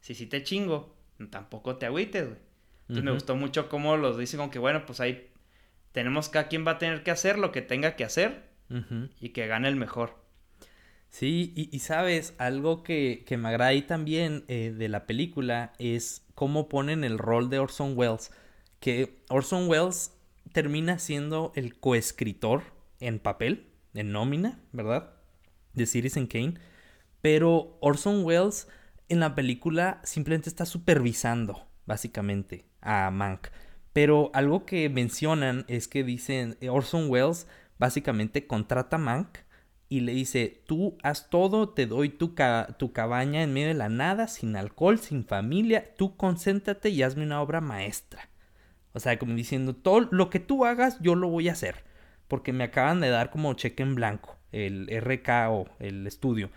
si sí te chingo, tampoco te agüites, güey. Entonces me gustó mucho cómo los dicen como que, bueno, pues ahí tenemos cada quien va a tener que hacer lo que tenga que hacer y que gane el mejor. Sí, y, sabes, algo que, que, me agrada ahí también eh, de la película es cómo ponen el rol de Orson Welles, que Orson Welles termina siendo el coescritor en papel, en nómina, ¿verdad? De Citizen Kane, pero Orson Welles en la película simplemente está supervisando, básicamente, a Mank. Pero algo que mencionan es que dicen, eh, Orson Welles básicamente contrata a Mank y le dice, tú haz todo, te doy tu, tu cabaña en medio de la nada, sin alcohol, sin familia, tú concéntrate y hazme una obra maestra. O sea, como diciendo, todo lo que tú hagas, yo lo voy a hacer. Porque me acaban de dar como cheque en blanco, el RKO, el estudio.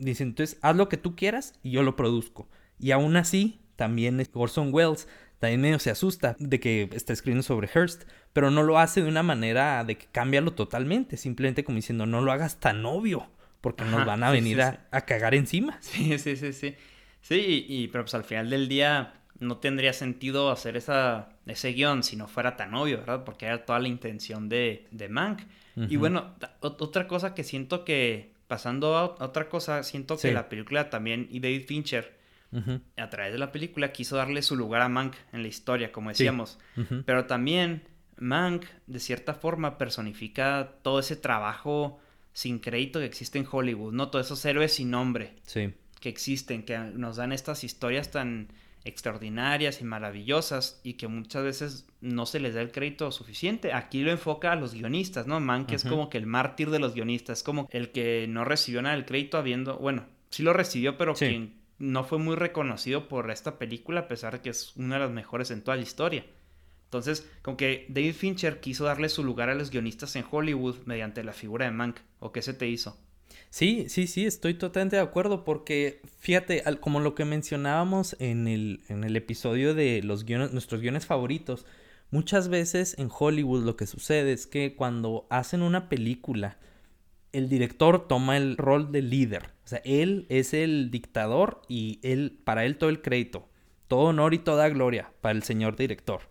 Dice, entonces haz lo que tú quieras y yo lo produzco. Y aún así, también Orson Welles también medio se asusta de que está escribiendo sobre Hearst, pero no lo hace de una manera de que cámbialo totalmente, simplemente como diciendo, no lo hagas tan obvio, porque nos van a venir A, cagar encima. [laughs] Sí, sí, sí, sí. Sí, y, pero pues al final del día, no tendría sentido hacer esa, ese guion si no fuera tan obvio, ¿verdad? Porque era toda la intención de, de Mank. Y bueno, otra cosa que siento que, pasando a otra cosa, siento que la película también, y David Fincher, a través de la película, quiso darle su lugar a Mank en la historia, como decíamos. Pero también Mank, de cierta forma, personifica todo ese trabajo sin crédito que existe en Hollywood, ¿no? Todos esos héroes sin nombre sí. que existen, que nos dan estas historias tan extraordinarias y maravillosas y que muchas veces no se les da el crédito suficiente. Aquí lo enfoca a los guionistas, ¿no? Mank es como que el mártir de los guionistas, como el que no recibió nada del crédito habiendo, bueno, sí lo recibió, pero quien no fue muy reconocido por esta película a pesar de que es una de las mejores en toda la historia. Entonces, como que David Fincher quiso darle su lugar a los guionistas en Hollywood mediante la figura de Mank. ¿O qué se te hizo? Sí, sí, sí, estoy totalmente de acuerdo porque fíjate, como lo que mencionábamos en el, en el episodio de los guiones, nuestros guiones favoritos, muchas veces en Hollywood lo que sucede es que cuando hacen una película, el director toma el rol de líder. O sea, él es el dictador y él, para él todo el crédito, todo honor y toda gloria para el señor director.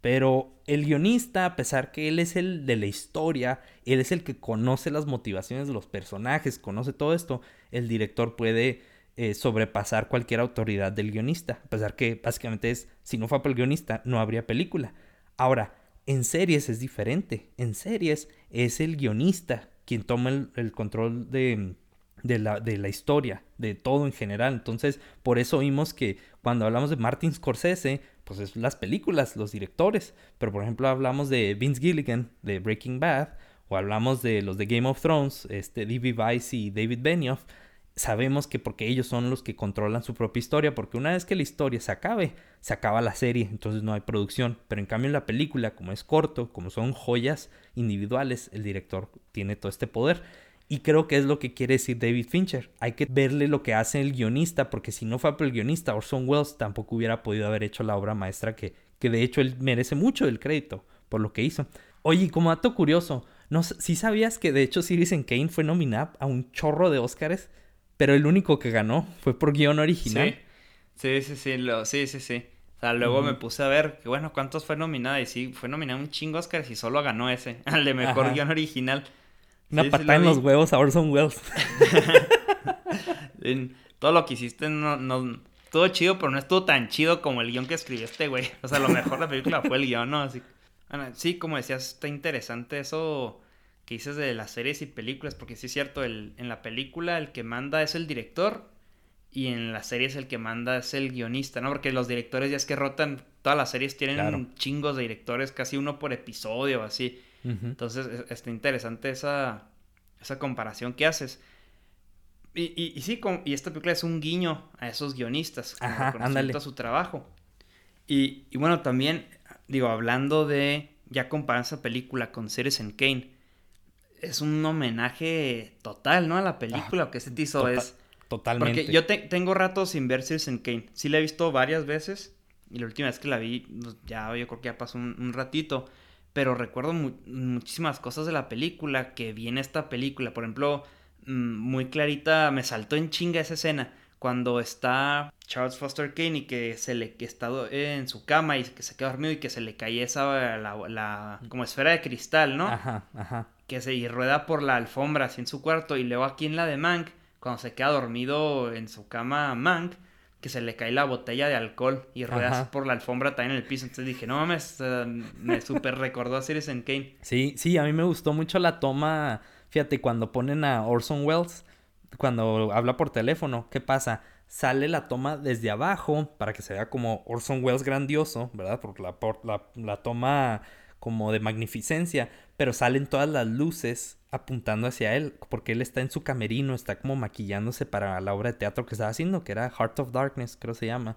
Pero el guionista, a pesar que él es el de la historia, él es el que conoce las motivaciones de los personajes, conoce todo esto, el director puede eh, sobrepasar cualquier autoridad del guionista. A pesar que básicamente es, si no fue por el guionista, no habría película. Ahora, en series es diferente. En series es el guionista quien toma el, control de, de, la, de la historia, de todo en general. Entonces, por eso vimos que cuando hablamos de Martin Scorsese, pues es las películas, los directores. Pero por ejemplo hablamos de Vince Gilligan de Breaking Bad o hablamos de los de Game of Thrones, este D.B. Y David Benioff. Sabemos que porque ellos son los que controlan su propia historia, porque una vez que la historia se acabe, se acaba la serie, entonces no hay producción. Pero en cambio en la película, como es corto, como son joyas individuales, el director tiene todo este poder. Y creo que es lo que quiere decir David Fincher. Hay que verle lo que hace el guionista, porque si no fue por el guionista, Orson Welles tampoco hubiera podido haber hecho la obra maestra que, que de hecho él merece mucho el crédito por lo que hizo. Oye, como dato curioso, no si sabías que de hecho Citizen Kane fue nominada a un chorro de Oscars, pero el único que ganó fue por guion original. Sí, sí, sí, sí, sí, sí, O sea, luego me puse a ver que bueno, cuántos fue nominada y sí, fue nominada un chingo Oscars y solo ganó ese, [laughs] al de mejor guion original. Una patada en los huevos a Orson Welles. [laughs] todo lo que hiciste no, no, todo chido, pero no estuvo tan chido como el guion que escribió este güey. O sea, lo mejor de la película fue el guion, ¿no? Así, sí, como decías, está interesante eso que dices de las series y películas, porque sí es cierto, el, en la película el que manda es el director y en las series el que manda es el guionista, ¿no? Porque los directores ya es que rotan, todas las series tienen chingos de directores, casi uno por episodio, así. Entonces, e, está interesante esa, esa comparación que haces. Y, y, sí, y esta película es un guiño a esos guionistas, Ajá, a su trabajo. Y, y, bueno, también, digo, hablando de, ya comparar esa película con en Kane, es un homenaje total, ¿no? A la película ah, que se hizo es... Totalmente. Porque yo tengo ratos sin ver en Kane. Sí la he visto varias veces. Y la última vez que la vi, pues, ya yo creo que ya pasó un ratito pero recuerdo muchísimas cosas de la película que viene esta película. Por ejemplo, mm, muy clarita, me saltó en chinga esa escena cuando está Charles Foster Kane y que se le que está en su cama y que se queda dormido y que se le cae esa la, como esfera de cristal, ¿no? Ajá, ajá. Que se y rueda por la alfombra así en su cuarto y luego aquí en la de Mank cuando se queda dormido en su cama Mank que se le cae la botella de alcohol y ruedas por la alfombra también en el piso. Entonces dije, no mames, me súper recordó a en Kane. Sí, sí, a mí me gustó mucho la toma. Fíjate, cuando ponen a Orson Welles, cuando habla por teléfono, ¿qué pasa? Sale la toma desde abajo para que se vea como Orson Welles grandioso, ¿verdad? Por la, por la, la toma como de magnificencia, pero salen todas las luces apuntando hacia él, porque él está en su camerino, está como maquillándose para la obra de teatro que estaba haciendo, que era Heart of Darkness, creo se llama,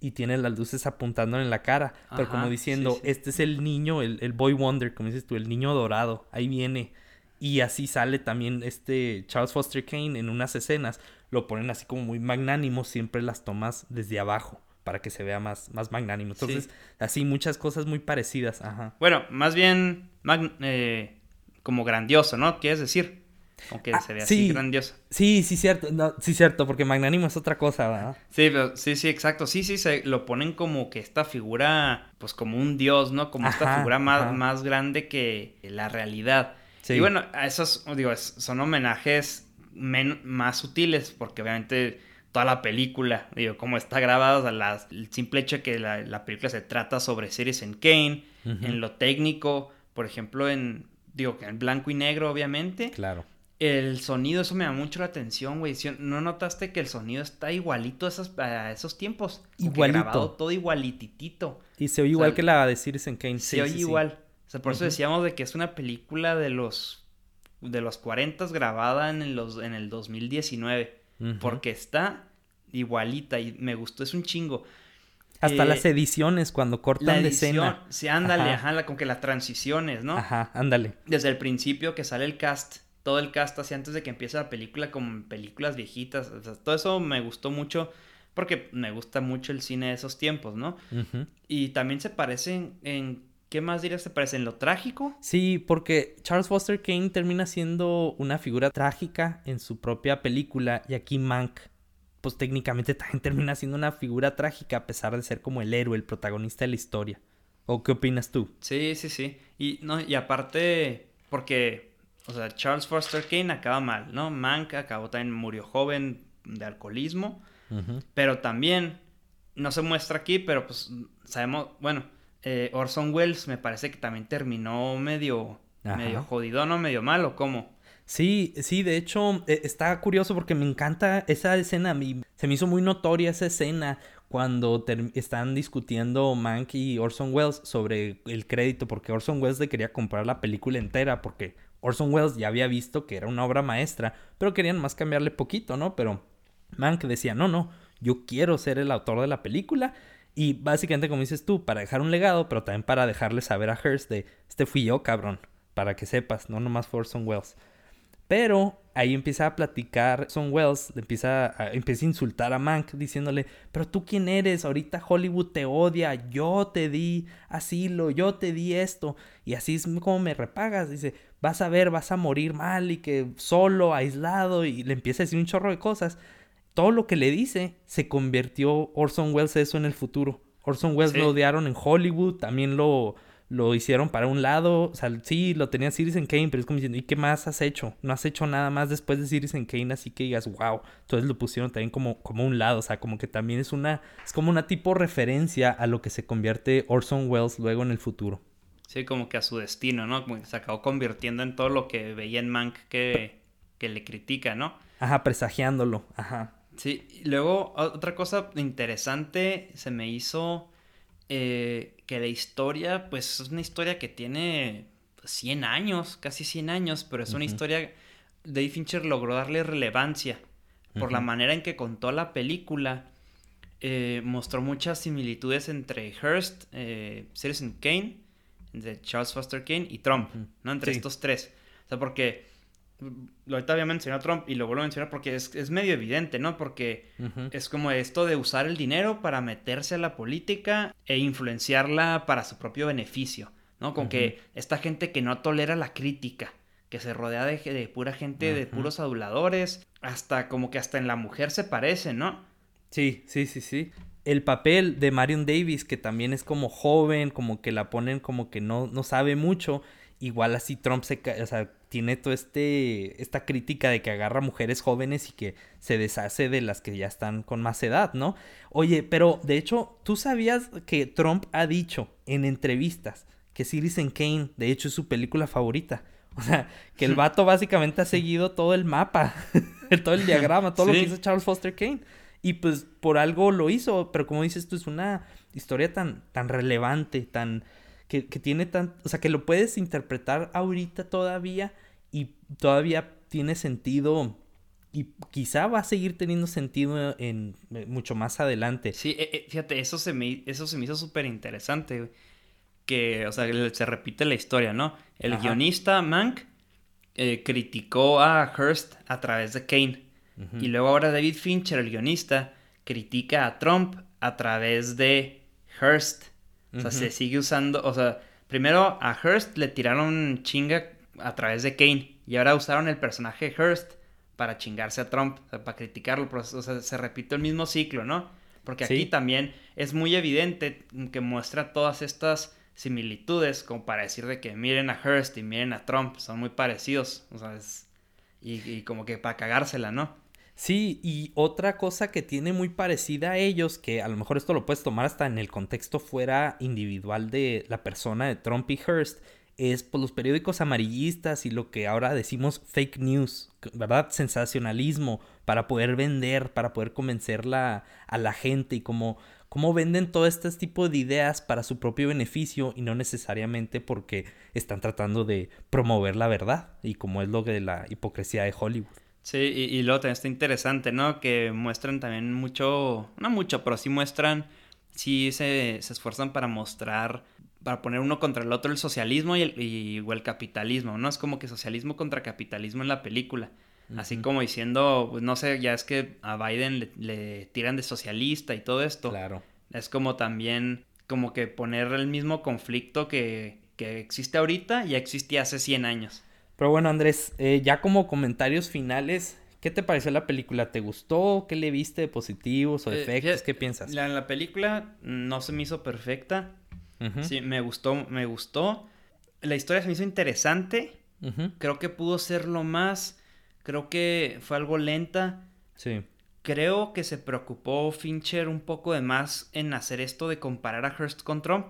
y tiene las luces apuntándole en la cara, pero como diciendo, este es el niño, el, el, boy wonder, como dices tú, el niño dorado, ahí viene. Y así sale también este Charles Foster Kane en unas escenas, lo ponen así como muy magnánimo, siempre las tomas desde abajo para que se vea más, más magnánimo. Entonces, así muchas cosas muy parecidas. Ajá. Bueno, más bien eh, como grandioso, ¿no? ¿Quieres decir? Aunque se ve así grandioso. Sí, sí, cierto. No, sí, cierto, porque magnánimo es otra cosa, ¿verdad? Sí, sí, sí, exacto. Sí, sí, se lo ponen como que esta figura, pues como un dios, ¿no? Como esta figura más, más grande que la realidad. Y bueno, esos, digo, son homenajes más sutiles, porque obviamente toda la película, digo, como está grabada, o sea, el simple hecho de que la, película se trata sobre Citizen Kane, en lo técnico, por ejemplo, en, digo, en blanco y negro, obviamente. Claro. El sonido, eso me da mucho la atención, güey. ¿No notaste que el sonido está igualito a esos, a esos tiempos? Igualito. Grabado todo igualititito. Y se oye igual que la de Citizen Kane. Se oye igual. O sea, por eso decíamos de que es una película de los de los 40 grabada en, los, en el 2019. Porque está igualita y me gustó, es un chingo. Hasta las eh, ediciones cuando cortan de escena. Sí, ándale, ajá, con que las transiciones, ¿no? Ajá, ándale. Desde el principio que sale el cast, todo el cast así antes de que empiece la película con películas viejitas. O sea, todo eso me gustó mucho porque me gusta mucho el cine de esos tiempos, ¿no? Y también se parecen en ¿Qué más dirías te parece? ¿En lo trágico? Sí, porque Charles Foster Kane termina siendo una figura trágica en su propia película y aquí Mank, pues técnicamente [laughs] también termina siendo una figura trágica a pesar de ser como el héroe, el protagonista de la historia. ¿O qué opinas tú? Sí, sí, sí. Y, no, y aparte, porque, o sea, Charles Foster Kane acaba mal, ¿no? Mank acabó también, murió joven de alcoholismo, pero también, no se muestra aquí, pero pues sabemos, bueno, eh, Orson Welles me parece que también terminó medio, medio jodido, ¿no? Medio malo, ¿cómo? Sí, sí, de hecho eh, está curioso porque me encanta esa escena, se me hizo muy notoria esa escena cuando están discutiendo Mank y Orson Welles sobre el crédito, porque Orson Welles le quería comprar la película entera, porque Orson Welles ya había visto que era una obra maestra, pero querían más cambiarle poquito, ¿no? Pero Mank decía, no, no, yo quiero ser el autor de la película y básicamente, como dices tú, para dejar un legado, pero también para dejarle saber a Hearst de, este fui yo, cabrón, para que sepas, no nomás Orson Welles. Pero ahí empieza a platicar Orson Welles, empieza a, empieza a insultar a Mank diciéndole, pero tú quién eres, ahorita Hollywood te odia, yo te di asilo, yo te di esto, y así es como me repagas, dice, vas a ver, vas a morir mal y que solo, aislado, y le empieza a decir un chorro de cosas todo lo que le dice se convirtió Orson Welles eso en el futuro. Orson Welles lo odiaron en Hollywood, también lo, lo hicieron para un lado. O sea, sí, lo tenía Citizen Kane, pero es como diciendo, ¿y qué más has hecho? No has hecho nada más después de Citizen Kane, así que digas, wow. Entonces lo pusieron también como, como un lado, o sea, como que también es una, es como una tipo referencia a lo que se convierte Orson Welles luego en el futuro. Sí, como que a su destino, ¿no? Como que se acabó convirtiendo en todo lo que veía en Mank que, que le critica, ¿no? Ajá, presagiándolo, ajá. Sí, y luego otra cosa interesante se me hizo eh, que la historia, pues es una historia que tiene 100 años, casi 100 años, pero es una historia, Dave Fincher logró darle relevancia por la manera en que contó la película. Eh, mostró muchas similitudes entre Hearst, eh, Citizen Kane, de Charles Foster Kane y Trump, ¿no? Entre estos tres. O sea, porque ahorita había mencionado Trump y lo vuelvo a mencionar porque es, medio evidente, ¿no? Porque es como esto de usar el dinero para meterse a la política e influenciarla para su propio beneficio, ¿no? Con que esta gente que no tolera la crítica, que se rodea de, de pura gente, de puros aduladores, hasta como que hasta en la mujer se parece, ¿no? Sí, sí, sí, sí. El papel de Marion Davis, que también es como joven, como que la ponen como que no, no sabe mucho, igual así Trump se, o sea, tiene toda este, esta crítica de que agarra mujeres jóvenes y que se deshace de las que ya están con más edad, ¿no? Oye, pero de hecho, ¿tú sabías que Trump ha dicho en entrevistas que Citizen Kane, de hecho, es su película favorita? O sea, que el [laughs] vato básicamente ha seguido todo el mapa, [laughs] todo el diagrama, todo lo que hizo Charles Foster Kane. Y pues por algo lo hizo, pero como dices tú, es una historia tan, tan relevante, tan, que, tiene tan, o sea, que lo puedes interpretar ahorita todavía y todavía tiene sentido y quizá va a seguir teniendo sentido en, eh, mucho más adelante. Sí, eh, eh, fíjate, eso se me, eso se me hizo súper interesante, que, o sea, se repite la historia, ¿no? El guionista Mank criticó a Hearst a través de Kane. Y luego ahora David Fincher, el guionista, critica a Trump a través de Hearst. O sea, se sigue usando, o sea, primero a Hearst le tiraron chinga a través de Kane. Y ahora usaron el personaje Hearst para chingarse a Trump, para criticarlo. O sea, se repite el mismo ciclo, ¿no? Porque aquí también es muy evidente que muestra todas estas similitudes como para decir de que miren a Hearst y miren a Trump, son muy parecidos, o sea, y, como que para cagársela, ¿no? Sí, y otra cosa que tiene muy parecida a ellos, que a lo mejor esto lo puedes tomar hasta en el contexto fuera individual de la persona de Trump y Hearst, es por pues, los periódicos amarillistas y lo que ahora decimos fake news, ¿verdad? Sensacionalismo para poder vender, para poder convencer a la gente y como cómo venden todo este tipo de ideas para su propio beneficio y no necesariamente porque están tratando de promover la verdad y como es lo de la hipocresía de Hollywood. Sí, y, luego también está interesante, ¿no? Que muestran también mucho, no mucho, pero sí muestran, sí se, se esfuerzan para mostrar, para poner uno contra el otro el socialismo y el, y, el capitalismo, ¿no? Es como que socialismo contra capitalismo en la película. Así como diciendo, pues no sé, ya es que a Biden le, tiran de socialista y todo esto. Claro. Es como también, como que poner el mismo conflicto que, que existe ahorita, ya existía hace 100 años. Pero bueno, Andrés, eh, ya como comentarios finales, ¿qué te pareció la película? ¿Te gustó? ¿Qué le viste de positivos o eh, efectos? ¿Qué piensas? La, la película no se me hizo perfecta. Sí, me gustó, me gustó. La historia se me hizo interesante. Creo que pudo ser lo más Creo que fue algo lenta. Sí. Creo que se preocupó Fincher un poco de más en hacer esto de comparar a Hearst con Trump.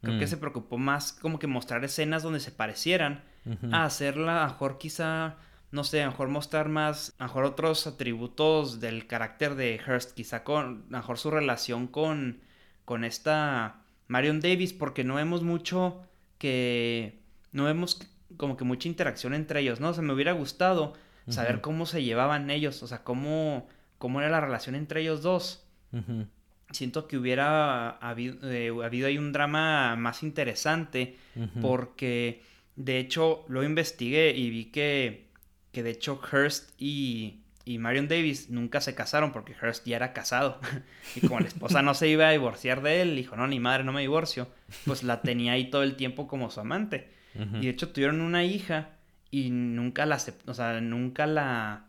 Creo que mm. se preocupó más como que mostrar escenas donde se parecieran a hacerla, a mejor quizá, no sé, a mejor mostrar más, a mejor otros atributos del carácter de Hearst, quizá con, a mejor su relación con, con esta Marion Davis, porque no vemos mucho que, no vemos como que mucha interacción entre ellos, ¿no? O sea, me hubiera gustado saber cómo se llevaban ellos, o sea, cómo, cómo era la relación entre ellos dos. Siento que hubiera habido, eh, habido ahí un drama más interesante porque de hecho lo investigué y vi que, que de hecho Hearst y, y Marion Davis nunca se casaron porque Hearst ya era casado. [laughs] y como la esposa no se iba a divorciar de él, dijo, no, ni madre, no me divorcio, pues la tenía ahí todo el tiempo como su amante. Y de hecho tuvieron una hija y nunca la, o sea, nunca la,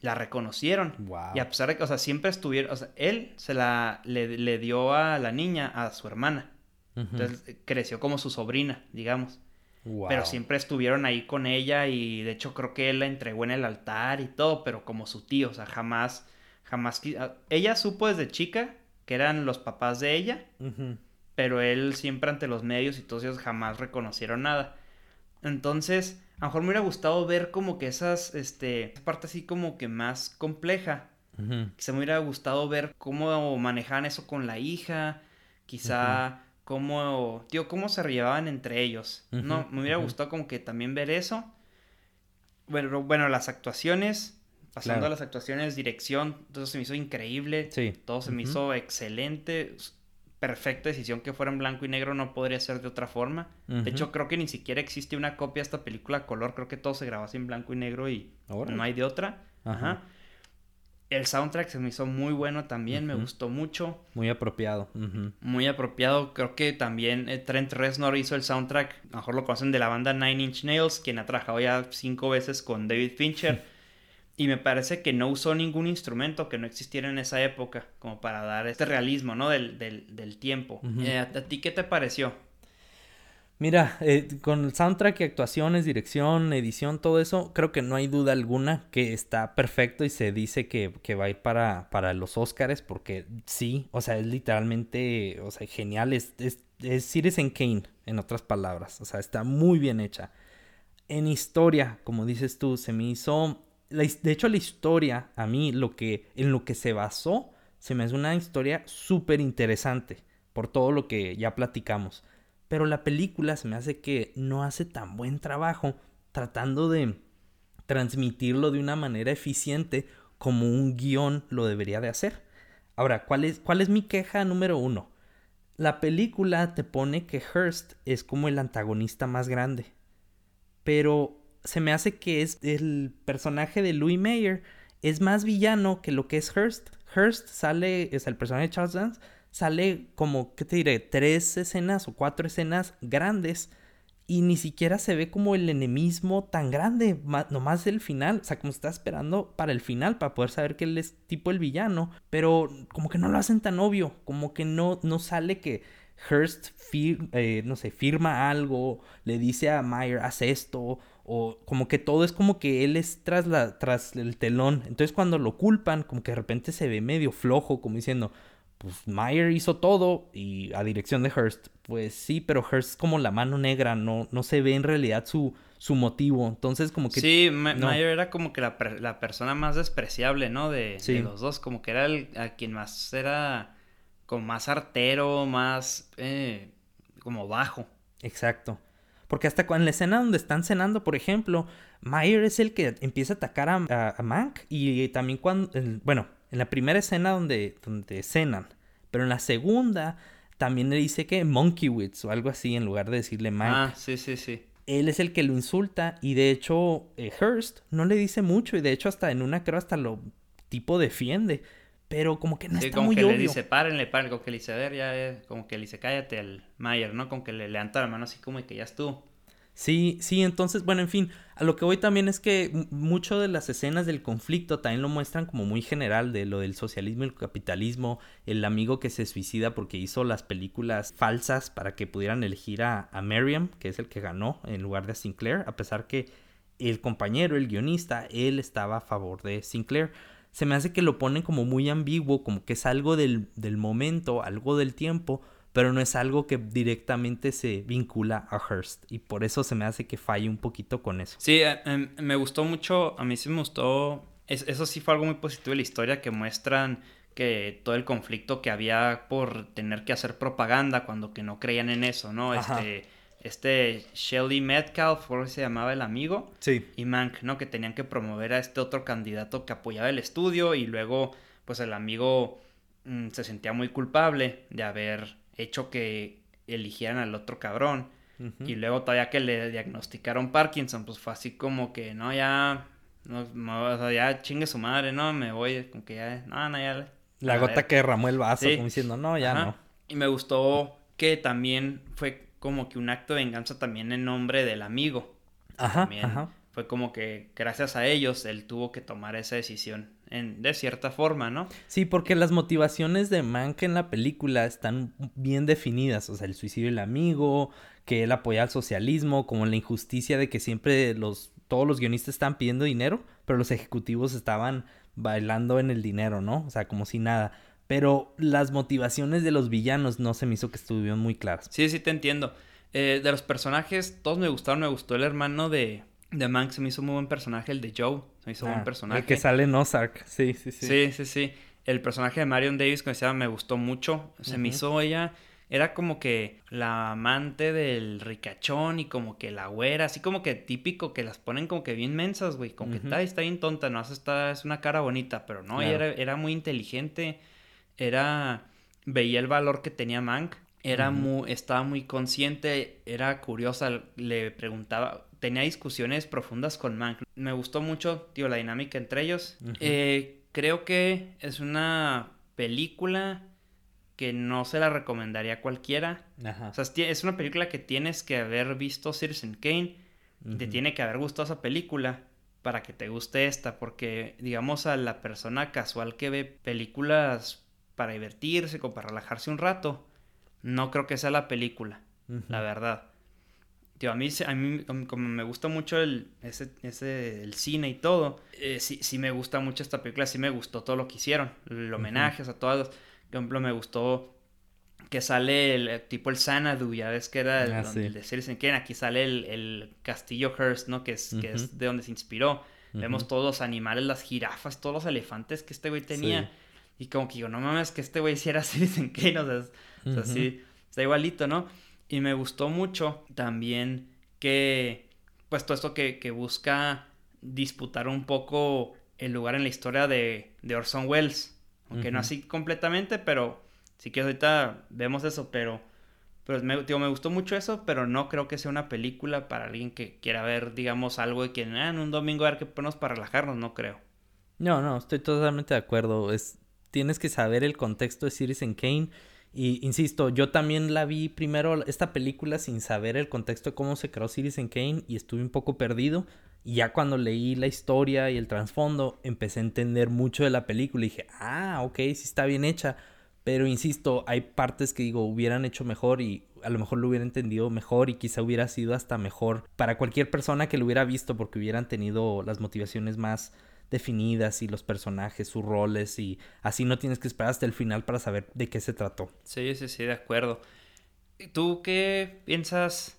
la reconocieron. Y a pesar de que, o sea, siempre estuvieron, o sea, él se la, le, dio a la niña, a su hermana. Entonces creció como su sobrina, digamos. Pero siempre estuvieron ahí con ella y de hecho creo que él la entregó en el altar y todo, pero como su tío, o sea, jamás, jamás... Ella supo desde chica que eran los papás de ella, pero él siempre ante los medios y todos ellos jamás reconocieron nada. Entonces, a lo mejor me hubiera gustado ver como que esas, este, parte así como que más compleja. Quizá me hubiera gustado ver cómo manejaban eso con la hija, quizá cómo, tío, cómo se llevaban entre ellos. no, me hubiera gustado como que también ver eso. Bueno, bueno, las actuaciones, pasando a las actuaciones, dirección, todo se me hizo increíble. Sí. Todo se me hizo excelente perfecta decisión que fuera en blanco y negro, no podría ser de otra forma. De hecho, creo que ni siquiera existe una copia de esta película color, creo que todo se grabó así en blanco y negro y no hay de otra. Ajá. El soundtrack se me hizo muy bueno también, me gustó mucho. Muy apropiado. Muy apropiado. Creo que también eh, Trent Reznor hizo el soundtrack, a lo mejor lo conocen de la banda Nine Inch Nails, quien ha trabajado ya cinco veces con David Fincher. [laughs] Y me parece que no usó ningún instrumento que no existiera en esa época, como para dar este realismo, ¿no? Del, del, tiempo. Eh, ¿a, ti qué te pareció? Mira, eh, con el soundtrack y actuaciones, dirección, edición, todo eso, creo que no hay duda alguna que está perfecto y se dice que, va a ir para, para los Oscars, porque sí, o sea, es literalmente, o sea, genial, es, es, es Kane, en otras palabras, o sea, está muy bien hecha. En historia, como dices tú, se me hizo de hecho, la historia, a mí, lo que, en lo que se basó, se me hace una historia súper interesante, por todo lo que ya platicamos. Pero la película se me hace que no hace tan buen trabajo tratando de transmitirlo de una manera eficiente como un guion lo debería de hacer. Ahora, ¿cuál es, cuál es mi queja número uno? La película te pone que Hearst es como el antagonista más grande. Pero se me hace que es el personaje de Louis Mayer es más villano que lo que es Hearst. Hearst sale, es el personaje de Charles Dance, sale como, ¿qué te diré? Tres escenas o cuatro escenas grandes y ni siquiera se ve como el enemismo tan grande, nomás el final, o sea, como está esperando para el final, para poder saber que él es tipo el villano, pero como que no lo hacen tan obvio, como que no, no sale que Hearst, eh, no sé, firma algo, le dice a Meyer, haz esto, o como que todo es como que él es tras, la, tras el telón, entonces cuando lo culpan, como que de repente se ve medio flojo, como diciendo, pues Meyer hizo todo y a dirección de Hearst. Pues sí, pero Hearst es como la mano negra, no, no se ve en realidad su, su motivo. Entonces, como que. Sí, Meyer era como que la, la, persona más despreciable, ¿no? De, los dos. Como que era el a quien más era como más artero, más eh, como bajo. Exacto. Porque hasta en la escena donde están cenando, por ejemplo, Meyer es el que empieza a atacar a, a Mank. Y también cuando. bueno, en la primera escena donde, donde cenan. Pero en la segunda también le dice que Monkeywits o algo así en lugar de decirle Mike. Ah, sí, sí, sí. Él es el que lo insulta y de hecho eh, Hearst no le dice mucho y de hecho hasta en una creo hasta lo tipo defiende. Pero como que no está muy que le dice, párenle, párenle, como que le dice, a ver, ya, como que le dice, cállate al Mayer, ¿no? Como que le levanta la mano así como que ya estuvo. Sí, sí, entonces, bueno, en fin, a lo que voy también es que mucho de las escenas del conflicto también lo muestran como muy general de lo del socialismo y el capitalismo, el amigo que se suicida porque hizo las películas falsas para que pudieran elegir a, a Merriam, que es el que ganó en lugar de Sinclair, a pesar que el compañero, el guionista, él estaba a favor de Sinclair. Se me hace que lo ponen como muy ambiguo, como que es algo del, del momento, algo del tiempo, pero no es algo que directamente se vincula a Hearst y por eso se me hace que falle un poquito con eso. Sí, eh, em, me gustó mucho, a mí sí me gustó, eso sí fue algo muy positivo de la historia que muestran que todo el conflicto que había por tener que hacer propaganda cuando que no creían en eso, ¿no? Este este Shelly Metcalf, ¿cómo se llamaba el amigo? Sí. Y Mank, ¿no? Que tenían que promover a este otro candidato que apoyaba el estudio y luego, pues el amigo mm, se sentía muy culpable de haber hecho que eligieran al otro cabrón. Y luego todavía que le diagnosticaron Parkinson, pues fue así como que, no, ya, no, ya chingue su madre, no, me voy, como que ya, no, no, ya. La gota que derramó el vaso, como diciendo, no, ya no. Y me gustó que también fue como que un acto de venganza también en nombre del amigo. Ajá, ajá. Fue como que gracias a ellos él tuvo que tomar esa decisión de cierta forma, ¿no? Sí, porque las motivaciones de Mank en la película están bien definidas, o sea, el suicidio del amigo, que él apoya al socialismo, como la injusticia de que siempre los todos los guionistas están pidiendo dinero, pero los ejecutivos estaban bailando en el dinero, ¿no? O sea, como si nada. Pero las motivaciones de los villanos no se me hizo que estuvieron muy claras. Sí, sí, te entiendo. Eh, de los personajes, todos me gustaron. Me gustó el hermano de, de Mank se me hizo muy buen personaje, el de Joe. Se me hizo buen ah, personaje. El que sale en Ozark, sí, sí, sí. Sí, sí, sí. El personaje de Marion Davis, como decía, me gustó mucho. Se me hizo ella. Era como que la amante del ricachón y como que la güera, así como que típico que las ponen como que bien mensas, güey. Como que está, está bien tonta, no hace esta, es una cara bonita, pero no, ella era, era, muy inteligente. Era. Veía el valor que tenía Mank. Era muy, estaba muy consciente, era curiosa, le preguntaba, tenía discusiones profundas con Mank. Me gustó mucho, tío, la dinámica entre ellos. Eh, creo que es una película que no se la recomendaría a cualquiera. O sea, es una película que tienes que haber visto Citizen Kane. Te tiene que haber gustado esa película para que te guste esta. Porque, digamos, a la persona casual que ve películas para divertirse, o para relajarse un rato, no creo que sea la película, la verdad a mí, a mí como me gusta mucho el, ese, ese, el cine y todo, eh, sí, sí me gusta mucho esta película, sí me gustó todo lo que hicieron, el homenaje, a todos. Por ejemplo, me gustó que sale el tipo el Sanadu, ya ves que era el, ah, de Citizen Kane, aquí sale el, el, castillo Hearst, ¿no? Que es, que es de donde se inspiró. Vemos todos los animales, las jirafas, todos los elefantes que este güey tenía. Y como que digo, no mames, que este güey hiciera [laughs] Citizen Kane, o sea, o sea sí, está igualito, ¿no? Y me gustó mucho también que, pues todo esto que, busca disputar un poco el lugar en la historia de, de Orson Welles. Aunque no así completamente, pero sí que ahorita vemos eso, pero, pero me, me gustó mucho eso, pero no creo que sea una película para alguien que quiera ver, digamos, algo de que ah, en un domingo a ver qué ponemos para relajarnos, no creo. No, no, estoy totalmente de acuerdo. Es, tienes que saber el contexto de Citizen Kane Y insisto, yo también la vi primero esta película sin saber el contexto de cómo se creó Citizen Kane y estuve un poco perdido. Y ya cuando leí la historia y el trasfondo, empecé a entender mucho de la película y dije, ah, ok, sí está bien hecha. Pero insisto, hay partes que digo, hubieran hecho mejor y a lo mejor lo hubiera entendido mejor y quizá hubiera sido hasta mejor para cualquier persona que lo hubiera visto porque hubieran tenido las motivaciones más definidas y los personajes, sus roles y así no tienes que esperar hasta el final para saber de qué se trató. Sí, sí, sí, de acuerdo. ¿Y ¿Tú qué piensas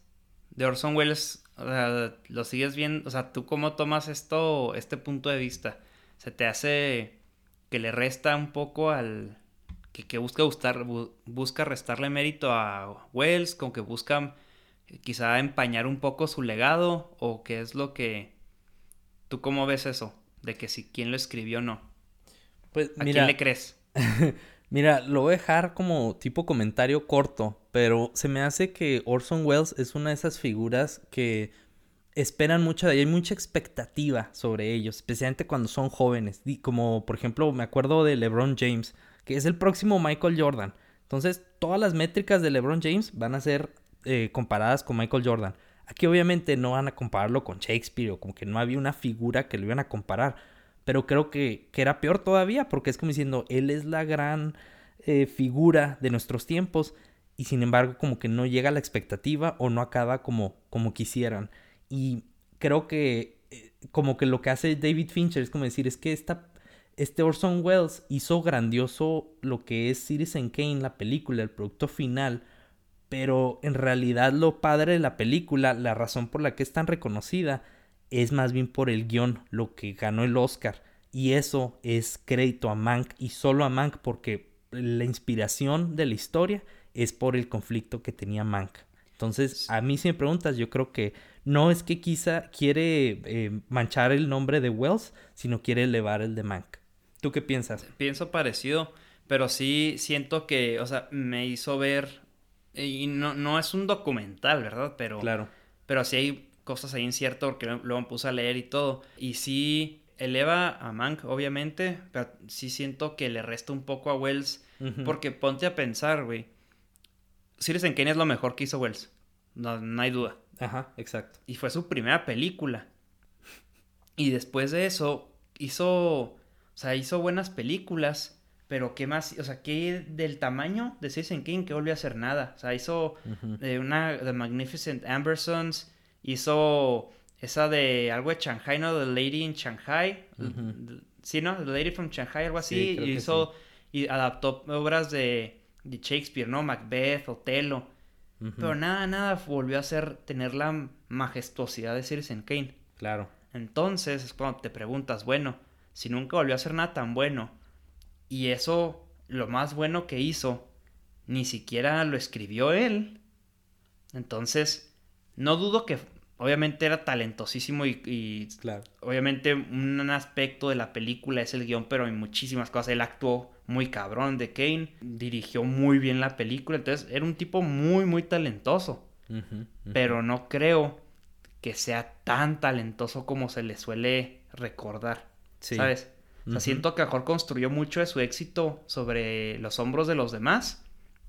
de Orson Welles? O sea, lo sigues viendo, o sea, ¿tú cómo tomas esto, este punto de vista? ¿Se te hace que le resta un poco al... que, busca, buscar, busca restarle mérito a Wells, con que busca quizá empañar un poco su legado? ¿O qué es lo que... ¿Tú cómo ves eso? De que si quién lo escribió o no. Pues, ¿A quién le crees? [laughs] mira, lo voy a dejar como tipo comentario corto, pero se me hace que Orson Welles es una de esas figuras que esperan mucho de hay mucha expectativa sobre ellos, especialmente cuando son jóvenes, como por ejemplo me acuerdo de LeBron James, que es el próximo Michael Jordan. Entonces, todas las métricas de LeBron James van a ser eh, comparadas con Michael Jordan. Aquí obviamente no van a compararlo con Shakespeare o como que no había una figura que lo iban a comparar. Pero creo que, que era peor todavía porque es como diciendo, él es la gran eh, figura de nuestros tiempos y sin embargo como que no llega a la expectativa o no acaba como, como quisieran. Y creo que eh, como que lo que hace David Fincher es como decir, es que esta, este Orson Welles hizo grandioso lo que es Citizen Kane, la película, el producto final, pero en realidad lo padre de la película, la razón por la que es tan reconocida, es más bien por el guion, lo que ganó el Oscar. Y eso es crédito a Mank y solo a Mank porque la inspiración de la historia es por el conflicto que tenía Mank. Entonces, a mí si me preguntas, yo creo que no es que quizá quiere eh, manchar el nombre de Wells, sino quiere elevar el de Mank. ¿Tú qué piensas? Pienso parecido, pero sí siento que, o sea, me hizo ver y no, no es un documental, ¿verdad? Pero, claro. pero sí hay cosas ahí inciertas porque luego me puse a leer y todo. Y sí eleva a Mank, obviamente, pero sí siento que le resta un poco a Wells. Porque ponte a pensar, güey. Citizen Kane es lo mejor que hizo Wells. No, no hay duda. Ajá, exacto. Y fue su primera película. Y después de eso, hizo. O sea, hizo buenas películas. Pero qué más, o sea, qué del tamaño de Citizen King que volvió a hacer nada. O sea, hizo eh, una The Magnificent Ambersons, hizo esa de algo de Shanghai, ¿no? The Lady in Shanghai. Sí, ¿no? The Lady from Shanghai, algo así. y hizo, y adaptó obras de, de, Shakespeare, ¿no? Macbeth, Otelo. Pero nada, nada volvió a hacer, tener la majestuosidad de Citizen Kane. Claro. Entonces es cuando te preguntas, bueno, si nunca volvió a hacer nada tan bueno y eso, lo más bueno que hizo, ni siquiera lo escribió él. Entonces, no dudo que obviamente era talentosísimo y, claro. obviamente un aspecto de la película es el guion, pero hay muchísimas cosas. Él actuó muy cabrón de Kane, dirigió muy bien la película, entonces era un tipo muy, muy talentoso. Pero no creo que sea tan talentoso como se le suele recordar. ¿Sabes? O sea, siento que mejor construyó mucho de su éxito sobre los hombros de los demás.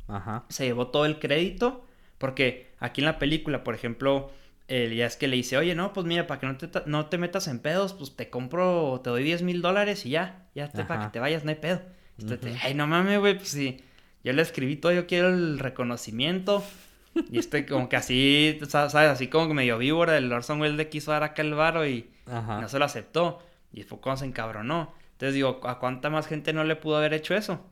Ajá. Se llevó todo el crédito. Porque aquí en la película, por ejemplo, ya es que le dice, oye, no, pues mira, para que no te, no te metas en pedos, pues te compro, te doy 10 mil dólares y ya, ya te, para que te vayas, no hay pedo. Este, Ay, no mames, güey, pues sí, yo le escribí todo, yo quiero el reconocimiento. Y este como que así, ¿sabes? Así como que medio víbora, el Orson Welles le quiso dar acá el varo y no se lo aceptó. Y fue cuando se encabronó. Entonces digo, ¿a cuánta más gente no le pudo haber hecho eso?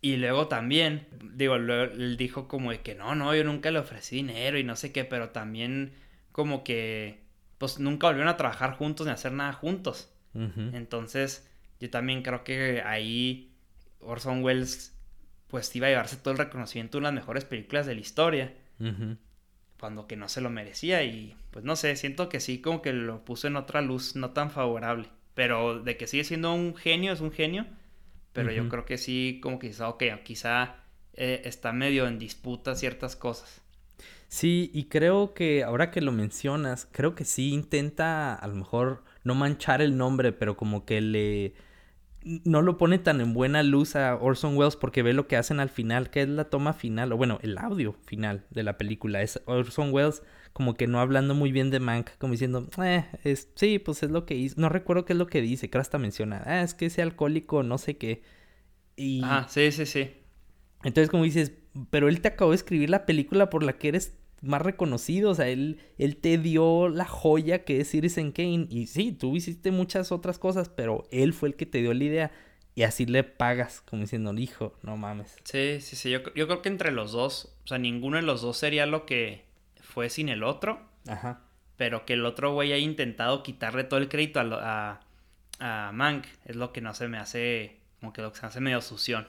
Y luego también, digo, él dijo como de que no, no, yo nunca le ofrecí dinero y no sé qué, pero también como que, pues nunca volvieron a trabajar juntos ni a hacer nada juntos. Entonces, yo también creo que ahí Orson Welles, pues iba a llevarse todo el reconocimiento de las mejores películas de la historia. Cuando que no se lo merecía y, pues no sé, siento que sí, como que lo puso en otra luz no tan favorable. Pero de que sigue siendo un genio, es un genio. Pero yo creo que sí, como quizá, ok, quizá eh, está medio en disputa ciertas cosas. Sí, y creo que ahora que lo mencionas, creo que sí intenta a lo mejor no manchar el nombre, pero como que le no lo pone tan en buena luz a Orson Welles porque ve lo que hacen al final, que es la toma final, o bueno, el audio final de la película. Es Orson Welles como que no hablando muy bien de Mank, como diciendo, eh, es, sí, pues es lo que hizo. No recuerdo qué es lo que dice, que hasta menciona, ah, es que ese alcohólico, no sé qué. Y... Ah, sí, sí, sí. Entonces, como dices, pero él te acabó de escribir la película por la que eres más reconocido, o sea, él, él te dio la joya que es Citizen Kane. Y sí, tú hiciste muchas otras cosas, pero él fue el que te dio la idea. Y así le pagas, como diciendo, hijo, no mames. Sí, sí, sí. Yo, yo creo que entre los dos, o sea, ninguno de los dos sería lo que fue sin el otro. Ajá. Pero que el otro güey haya intentado quitarle todo el crédito a, a, Mank es lo que no se me hace, como que lo que se hace medio sución.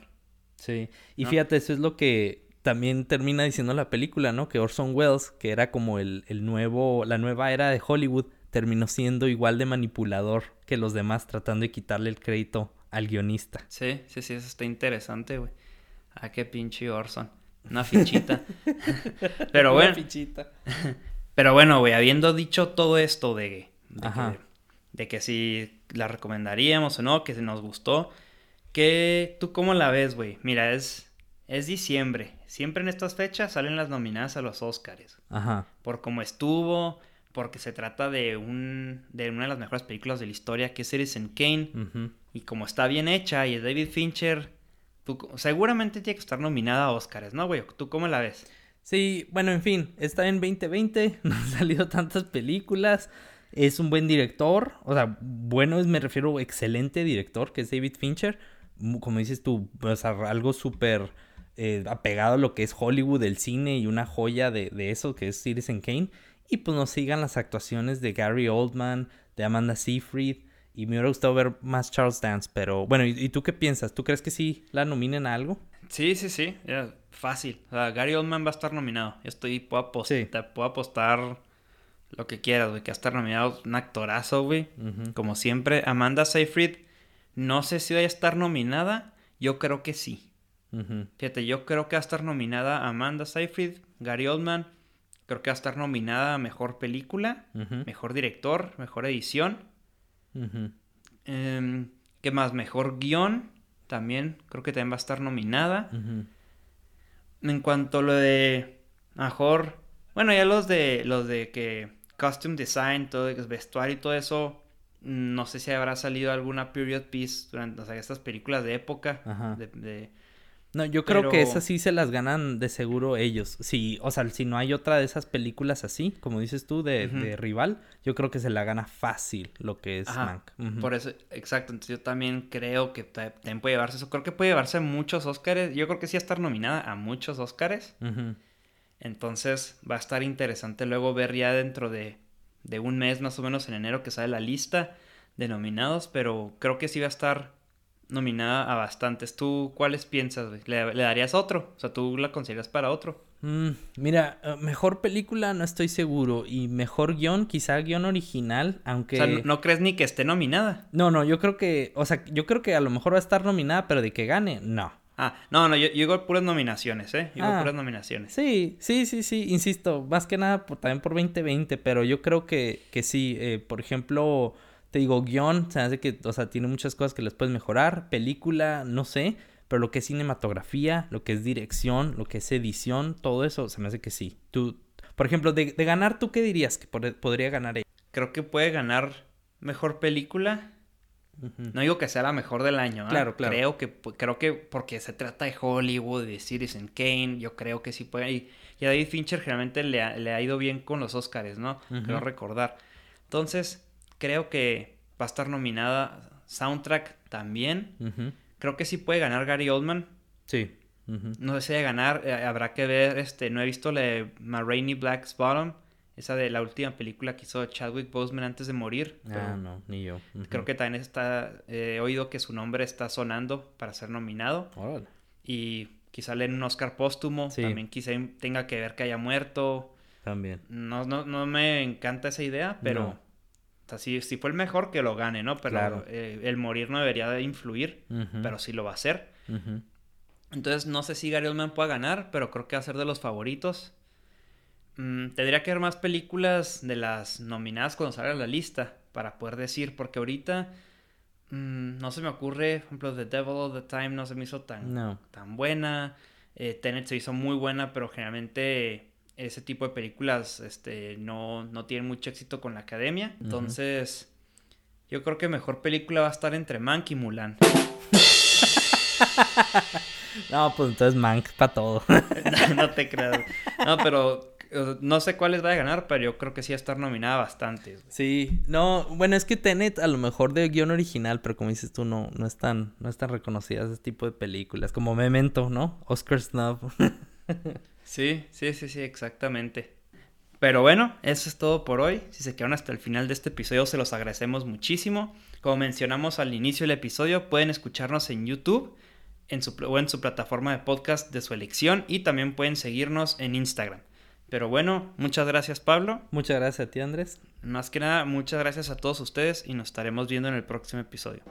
Sí, y fíjate, eso es lo que también termina diciendo la película, ¿no? Que Orson Welles, que era como el, el nuevo, la nueva era de Hollywood, terminó siendo igual de manipulador que los demás, tratando de quitarle el crédito al guionista. Sí, sí, sí, eso está interesante, güey. Ah, qué pinche Orson. Una fichita. [laughs] [laughs] Pero bueno. Una fichita. [laughs] Pero bueno, güey, habiendo dicho todo esto de, de, Que, si la recomendaríamos o no, que se nos gustó, que tú cómo la ves, güey? Mira, es, es diciembre. Siempre en estas fechas salen las nominadas a los Oscars. Ajá. Por cómo estuvo, porque se trata de un de una de las mejores películas de la historia, que es Citizen Kane. Y como está bien hecha y es David Fincher, seguramente tiene que estar nominada a Oscars, ¿no, güey? ¿Tú cómo la ves? Sí, bueno, en fin, está en 2020, [laughs] no han salido tantas películas, es un buen director, o sea, bueno es, me refiero, excelente director, que es David Fincher, como dices tú, o sea, algo súper eh, apegado a lo que es Hollywood, el cine y una joya de, de eso que es Citizen Kane, y pues nos sigan las actuaciones de Gary Oldman, de Amanda Seyfried, y me hubiera gustado ver más Charles Dance, pero bueno, ¿y, tú qué piensas? ¿Tú crees que sí la nominen a algo? Sí, sí, sí, fácil. O sea, Gary Oldman va a estar nominado. Yo estoy, puedo apostar, puedo apostar lo que quieras, güey, que va a estar nominado un actorazo, güey. Como siempre, Amanda Seyfried, no sé si va a estar nominada, yo creo que sí. Fíjate, yo creo que va a estar nominada Amanda Seyfried, Gary Oldman, creo que va a estar nominada a Mejor Película, Mejor Director, Mejor Edición. Em, ¿Qué más? Mejor guion. También creo que también va a estar nominada. En cuanto a lo de mejor. Bueno, ya los de los de que costume design, todo vestuario y todo eso. No sé si habrá salido alguna period piece durante estas películas de época. de, no, yo creo que esas sí se las ganan de seguro ellos. Si, o sea, si no hay otra de esas películas así, como dices tú, de, rival, yo creo que se la gana fácil lo que es Mank. Por eso, exacto. Entonces yo también creo que también puede llevarse eso. Creo que puede llevarse muchos Oscars. Yo creo que sí va a estar nominada a muchos Oscars. Entonces va a estar interesante luego ver ya dentro de, de un mes más o menos en enero que sale la lista de nominados. Pero creo que sí va a estar nominada a bastantes. ¿Tú cuáles piensas, ¿Le, darías otro? O sea, ¿tú la consideras para otro? Mm, mira, eh, mejor película no estoy seguro. Y mejor guion, quizá guion original, aunque... O sea, ¿no, crees ni que esté nominada? No, no, yo creo que... O sea, yo creo que a lo mejor va a estar nominada, pero de que gane, no. Ah, no, no, yo, digo puras nominaciones, ¿eh? Yo digo ah, puras nominaciones. Sí, sí, sí, sí, insisto, más que nada también por 2020, pero yo creo que, que sí, eh, por ejemplo, te digo, guion, se hace que, o sea, tiene muchas cosas que les puedes mejorar. Película, no sé. Pero lo que es cinematografía, lo que es dirección, lo que es edición, todo eso, se me hace que sí. Tú, por ejemplo, de, ganar, ¿tú qué dirías que podría ganar ella? Creo que puede ganar mejor película. No digo que sea la mejor del año. ¿ah? Claro, claro. Creo que, creo que porque se trata de Hollywood, de Citizen Kane, yo creo que sí puede. Y, a David Fincher generalmente le ha, ido bien con los Oscars, ¿no? Creo recordar. Entonces, Creo que va a estar nominada Soundtrack también. Creo que sí puede ganar Gary Oldman. Sí. No sé si de ganar, eh, habrá que ver, este, no he visto la de Ma Black's Bottom, esa de la última película que hizo Chadwick Boseman antes de morir. Ah, no, ni yo. Creo que también está, eh, he oído que su nombre está sonando para ser nominado. Y quizá le un Oscar póstumo, también quizá tenga que ver que haya muerto. También. No, no, no me encanta esa idea, pero... O sea, si, fue el mejor, que lo gane, ¿no? Pero eh, el morir no debería de influir, pero sí lo va a hacer. Entonces, no sé si Gary Oldman pueda ganar, pero creo que va a ser de los favoritos. Mm, tendría que haber más películas de las nominadas cuando salga la lista para poder decir, porque ahorita mm, no se me ocurre, por ejemplo, The Devil of the Time no se me hizo tan, tan buena. Eh, Tenet se hizo muy buena, pero generalmente ese tipo de películas este, no, no tienen mucho éxito con la academia. Entonces, yo creo que mejor película va a estar entre Mank y Mulan. [laughs] no, pues entonces Mank para todo. [laughs] no, te creas. No, pero no sé cuáles va a ganar, pero yo creo que sí va a estar nominada bastante. Sí, no, bueno, es que Tenet a lo mejor de guion original, pero como dices tú, no, no es tan, no es tan reconocida ese tipo de películas, como Memento, ¿no? Oscar Snub. [laughs] sí, sí, sí, sí, exactamente. Pero bueno, eso es todo por hoy. Si se quedaron hasta el final de este episodio, se los agradecemos muchísimo. Como mencionamos al inicio del episodio, pueden escucharnos en YouTube en su, o en su plataforma de podcast de su elección y también pueden seguirnos en Instagram. Pero bueno, muchas gracias Pablo. Muchas gracias a ti Andrés. Más que nada, muchas gracias a todos ustedes y nos estaremos viendo en el próximo episodio.